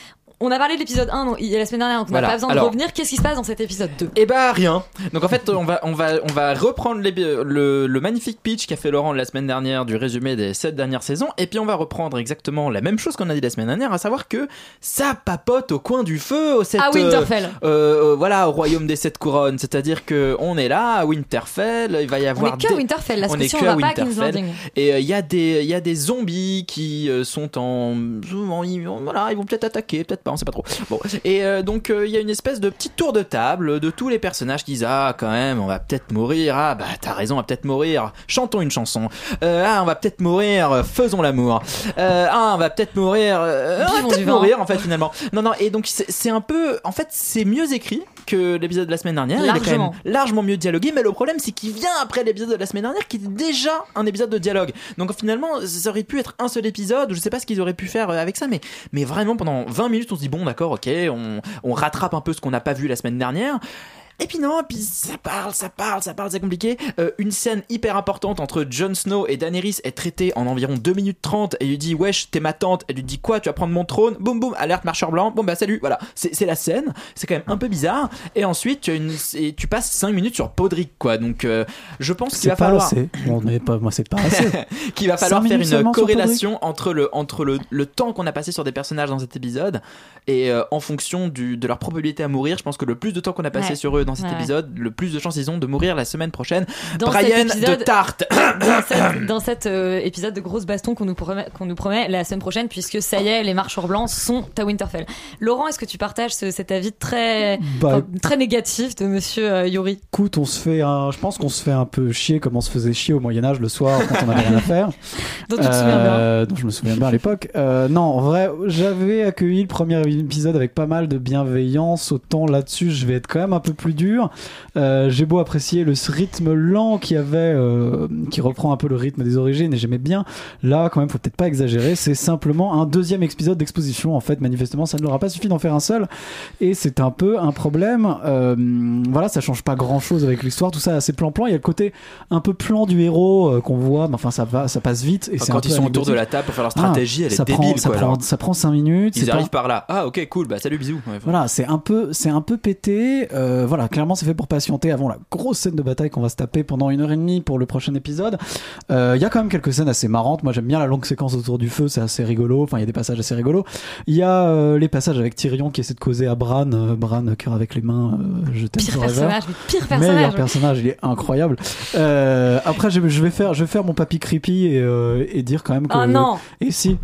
on a parlé de l'épisode 1 non, il y a la semaine dernière, donc on n'a Voilà. pas besoin Alors- de revenir. Qu'est-ce qui se passe dans cet épisode 2 Eh bah rien. Donc en fait on va on va on va reprendre les- le, le magnifique pitch qu'a fait Laurent la semaine dernière du résumé des sept dernières saisons et puis on va reprendre exactement la même chose qu'on a dit la semaine dernière, à savoir que ça papote au coin du feu au À Winterfell. euh, euh, voilà au royaume des sept couronnes, c'est-à-dire que on est là à Winterfell, il va y On avoir est que à Winterfell, là, on est que on va pas à King's Winterfell. Landing. Et euh, il y a des y a des zombies qui euh, sont en, voilà ils vont peut-être attaquer peut-être pas on sait pas trop. Bon et euh, donc euh, il y a une espèce de petit tour de table de tous les personnages qui disent ah quand même on va peut-être mourir. Ah bah t'as raison on va peut-être mourir. Chantons une chanson. Euh, ah on va peut-être mourir. Faisons l'amour. Ah on va peut-être mourir. On va peut-être mourir en fait finalement. Non non et donc c'est un peu en fait c'est mieux écrit que l'épisode de la semaine dernière il est quand même Largement. largement mieux dialogué, mais le problème c'est qu'il vient après l'épisode de la semaine dernière qui était déjà un épisode de dialogue. Donc finalement, ça aurait pu être un seul épisode, ou je sais pas ce qu'ils auraient pu faire euh, avec ça, mais, mais vraiment pendant 20 minutes on se dit bon d'accord, ok, on, on rattrape un peu ce qu'on n'a pas vu la semaine dernière. Et puis non, puis ça parle, ça parle, ça parle, c'est compliqué. Euh, une scène hyper importante entre Jon Snow et Daenerys est traitée en environ 2 minutes 30 et il lui dit wesh t'es ma tante, elle lui dit quoi tu vas prendre mon trône, boum boum, alerte marcheur blanc, bon bah salut, voilà, c'est la scène, c'est quand même un peu bizarre. Et ensuite tu, as une, et tu passes 5 minutes sur Podrick quoi, donc euh, je pense qu'il C'est va pas falloir assez. Bon, mais pas, moi, c'est pas assez. qu'il va falloir faire une corrélation entre le entre le, le temps qu'on a passé sur des personnages dans cet épisode et euh, en fonction du, de leur probabilité à mourir je pense que le plus de temps qu'on a passé Ouais. sur eux dans cet Ouais. épisode le plus de chances ils ont de mourir la semaine prochaine Dans Brian cet épisode- de Tarte dans cet, dans cet, euh, épisode de grosse baston qu'on nous, promet, qu'on nous promet la semaine prochaine, puisque ça y est, les marcheurs blancs sont à Winterfell. Laurent, est-ce que tu partages ce- cet avis très, Bah, très négatif de monsieur euh, Yuri? Écoute, on se fait un, je pense qu'on se fait un peu chier comme on se faisait chier au Moyen-Âge le soir quand on avait rien à faire. Euh, dont je me souviens bien à l'époque. Euh, non, en vrai, j'avais accueilli le premier épisode avec pas mal de bienveillance. Autant là-dessus, je vais être quand même un peu plus dur. Euh, J'ai beau apprécier le rythme lent qui avait, qui reprend un peu le rythme des origines et j'aimais bien. Là, quand même, faut peut-être pas exagérer. C'est simplement un deuxième épisode d'exposition. En fait, manifestement, ça ne leur a pas suffi d'en faire un seul et c'est un peu un problème. Voilà, ça change pas grand-chose avec l'histoire. Tout ça, assez plan-plan. Il y a le côté un peu plan du héros qu'on voit. Mais enfin, ça va, ça passe vite. Et Enfin, quand peu ils sont autour de la table pour faire leur Ah, stratégie, elle ça est prend- débile ça quoi. prend, ça prend 5 minutes. Ils c'est arrivent pas- par là. Ah ok cool, bah salut bisous. Ouais, voilà, c'est un peu, c'est un peu pété. Euh, voilà, clairement, c'est fait pour patienter avant la grosse scène de bataille qu'on va se taper pendant une heure et demie pour le prochain épisode. Euh, Il y a quand même quelques scènes assez marrantes. Moi, j'aime bien la longue séquence autour du feu, c'est assez rigolo. Enfin, il y a des passages assez rigolos. Il y a euh, les passages avec Tyrion qui essaie de causer à Bran, euh, Bran cœur avec les mains. euh, je t'aime Pire forever. personnage, mais pire Meilleur personnage. personnage, il est incroyable. Euh, après, je, je vais faire, je vais faire mon papy creepy et, euh, et dire quand même que. Oh non. Et si.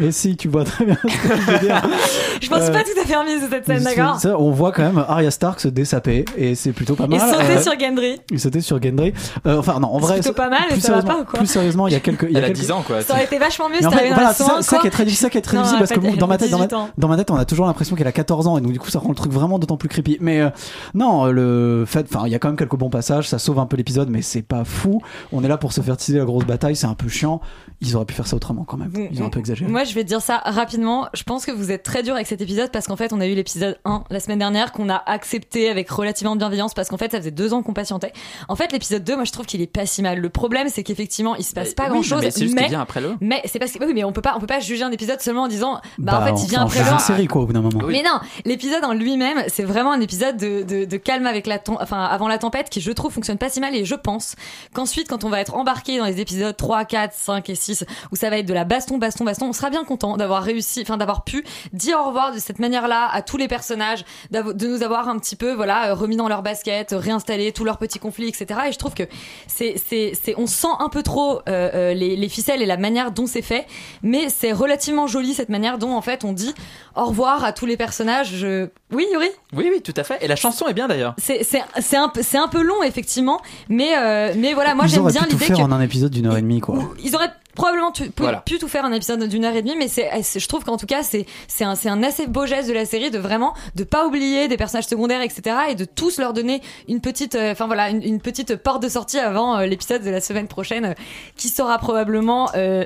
Et si, tu vois très bien ce que je veux dire. Je pense Euh, pas tout à fait remise de cette scène, c'est- d'accord ça, on voit quand même Arya Stark se dessaper et c'est plutôt pas Et mal. sauter Euh, sur Gendry. Il sautait sur Gendry. Euh, enfin non, en C'est vrai. plutôt pas mal, plus ça va sérieusement- pas ou quoi Plus sérieusement, il y a quelques. il y a Elle a quelques- 10 ans quoi. Ça aurait été vachement mieux mais si dans voilà, c'est ça, ça qui est très difficile, ça qui est très Non, difficile parce que dans ma tête, dans ma, 18 ans. dans ma tête, on a toujours l'impression qu'elle a 14 ans et donc du coup, ça rend le truc vraiment d'autant plus creepy. Mais euh, non, le fait, enfin, il y a quand même quelques bons passages, ça sauve un peu l'épisode, mais c'est pas fou. On est là pour se faire teaser la grosse bataille, c'est un peu chiant. Ils auraient pu faire ça autrement quand même. Ils ont un peu exagéré. Moi, je vais te dire ça rapidement. Je pense que vous êtes très dur avec cet épisode parce qu'en fait, on a eu l'épisode 1 la semaine dernière qu'on a accepté avec relativement de bienveillance parce qu'en fait, ça faisait deux ans qu'on patientait. En fait, l'épisode 2, moi, je trouve qu'il est pas si mal. Le problème, c'est qu'effectivement, il se passe pas oui, grand chose. mais c'est juste qu'il vient après le. Mais c'est parce que, oui, mais on peut pas, on peut pas juger un épisode seulement en disant, bah, en Bah, fait, il vient après c'est le une série quoi au bout d'un moment. mais non, l'épisode en lui-même, c'est vraiment un épisode de, de, de calme avec la ton- enfin avant la tempête qui je trouve fonctionne pas si mal et je pense qu'ensuite quand on va être embarqué dans les épisodes 3, 4, 5 et 6 où ça va être de la baston baston baston, on sera bien content d'avoir réussi enfin d'avoir pu dire au revoir de cette manière-là à tous les personnages, de nous avoir un petit peu voilà euh, remis dans leur basket, réinstallé tous leurs petits conflits etc. et je trouve que c'est c'est c'est on sent un peu trop euh, euh, les, les ficelles et la manière dont c'est fait mais c'est relativement joli cette manière dont en fait on dit au revoir à tous les personnages. Je... Oui, Yuri? Oui oui tout à fait. Et la chanson est bien d'ailleurs. c'est c'est c'est un peu c'est un peu long effectivement, mais euh, mais voilà moi Ils j'aime bien pu tout l'idée faire que en un épisode d'une heure et demie quoi. ils auraient probablement tu- Voilà. pu tout faire un épisode d'une heure et demie mais c'est c'est- je trouve qu'en tout cas c'est c'est un c'est un assez beau geste de la série de vraiment de pas oublier des personnages secondaires etc et de tous leur donner une petite euh, enfin voilà une, une petite porte de sortie avant euh, l'épisode de la semaine prochaine euh, qui sera probablement euh,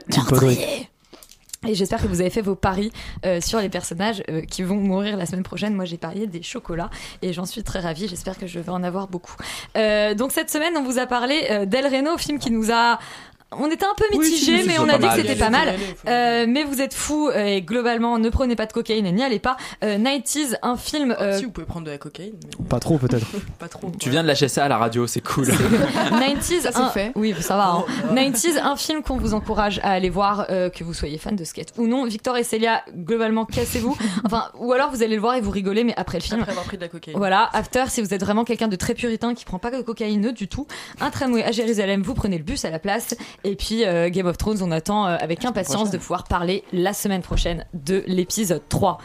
et j'espère que vous avez fait vos paris euh, sur les personnages euh, qui vont mourir la semaine prochaine. Moi, j'ai parié des chocolats et j'en suis très ravie. J'espère que je vais en avoir beaucoup. Euh, donc cette semaine, on vous a parlé euh, d'El Reno, film qui nous a on était un peu Oui, si, mais on a dit que c'était pas mal. Euh, mais vous êtes fous euh, et globalement, ne prenez pas de cocaïne et n'y allez pas. Euh, 90s, un film. euh, Si vous pouvez prendre de la cocaïne, mais Pas trop peut-être. pas trop. Tu viens de lâcher ça à la radio, c'est cool. 90s, Ça, c'est un- fait. Oui, ça va. hein. 90s, un film qu'on vous encourage à aller voir, euh, que vous soyez fan de skate ou non. Victor et Célia, globalement, cassez-vous. Enfin, ou alors vous allez le voir et vous rigolez, mais après le film. Après avoir pris de la cocaïne. Voilà, After, si vous êtes vraiment quelqu'un de très puritain qui prend pas de cocaïne du tout, un tramway à Jérusalem, vous prenez le bus à la place. Et puis euh, Game of Thrones, on attend euh, avec impatience de pouvoir parler la semaine prochaine de l'épisode 3.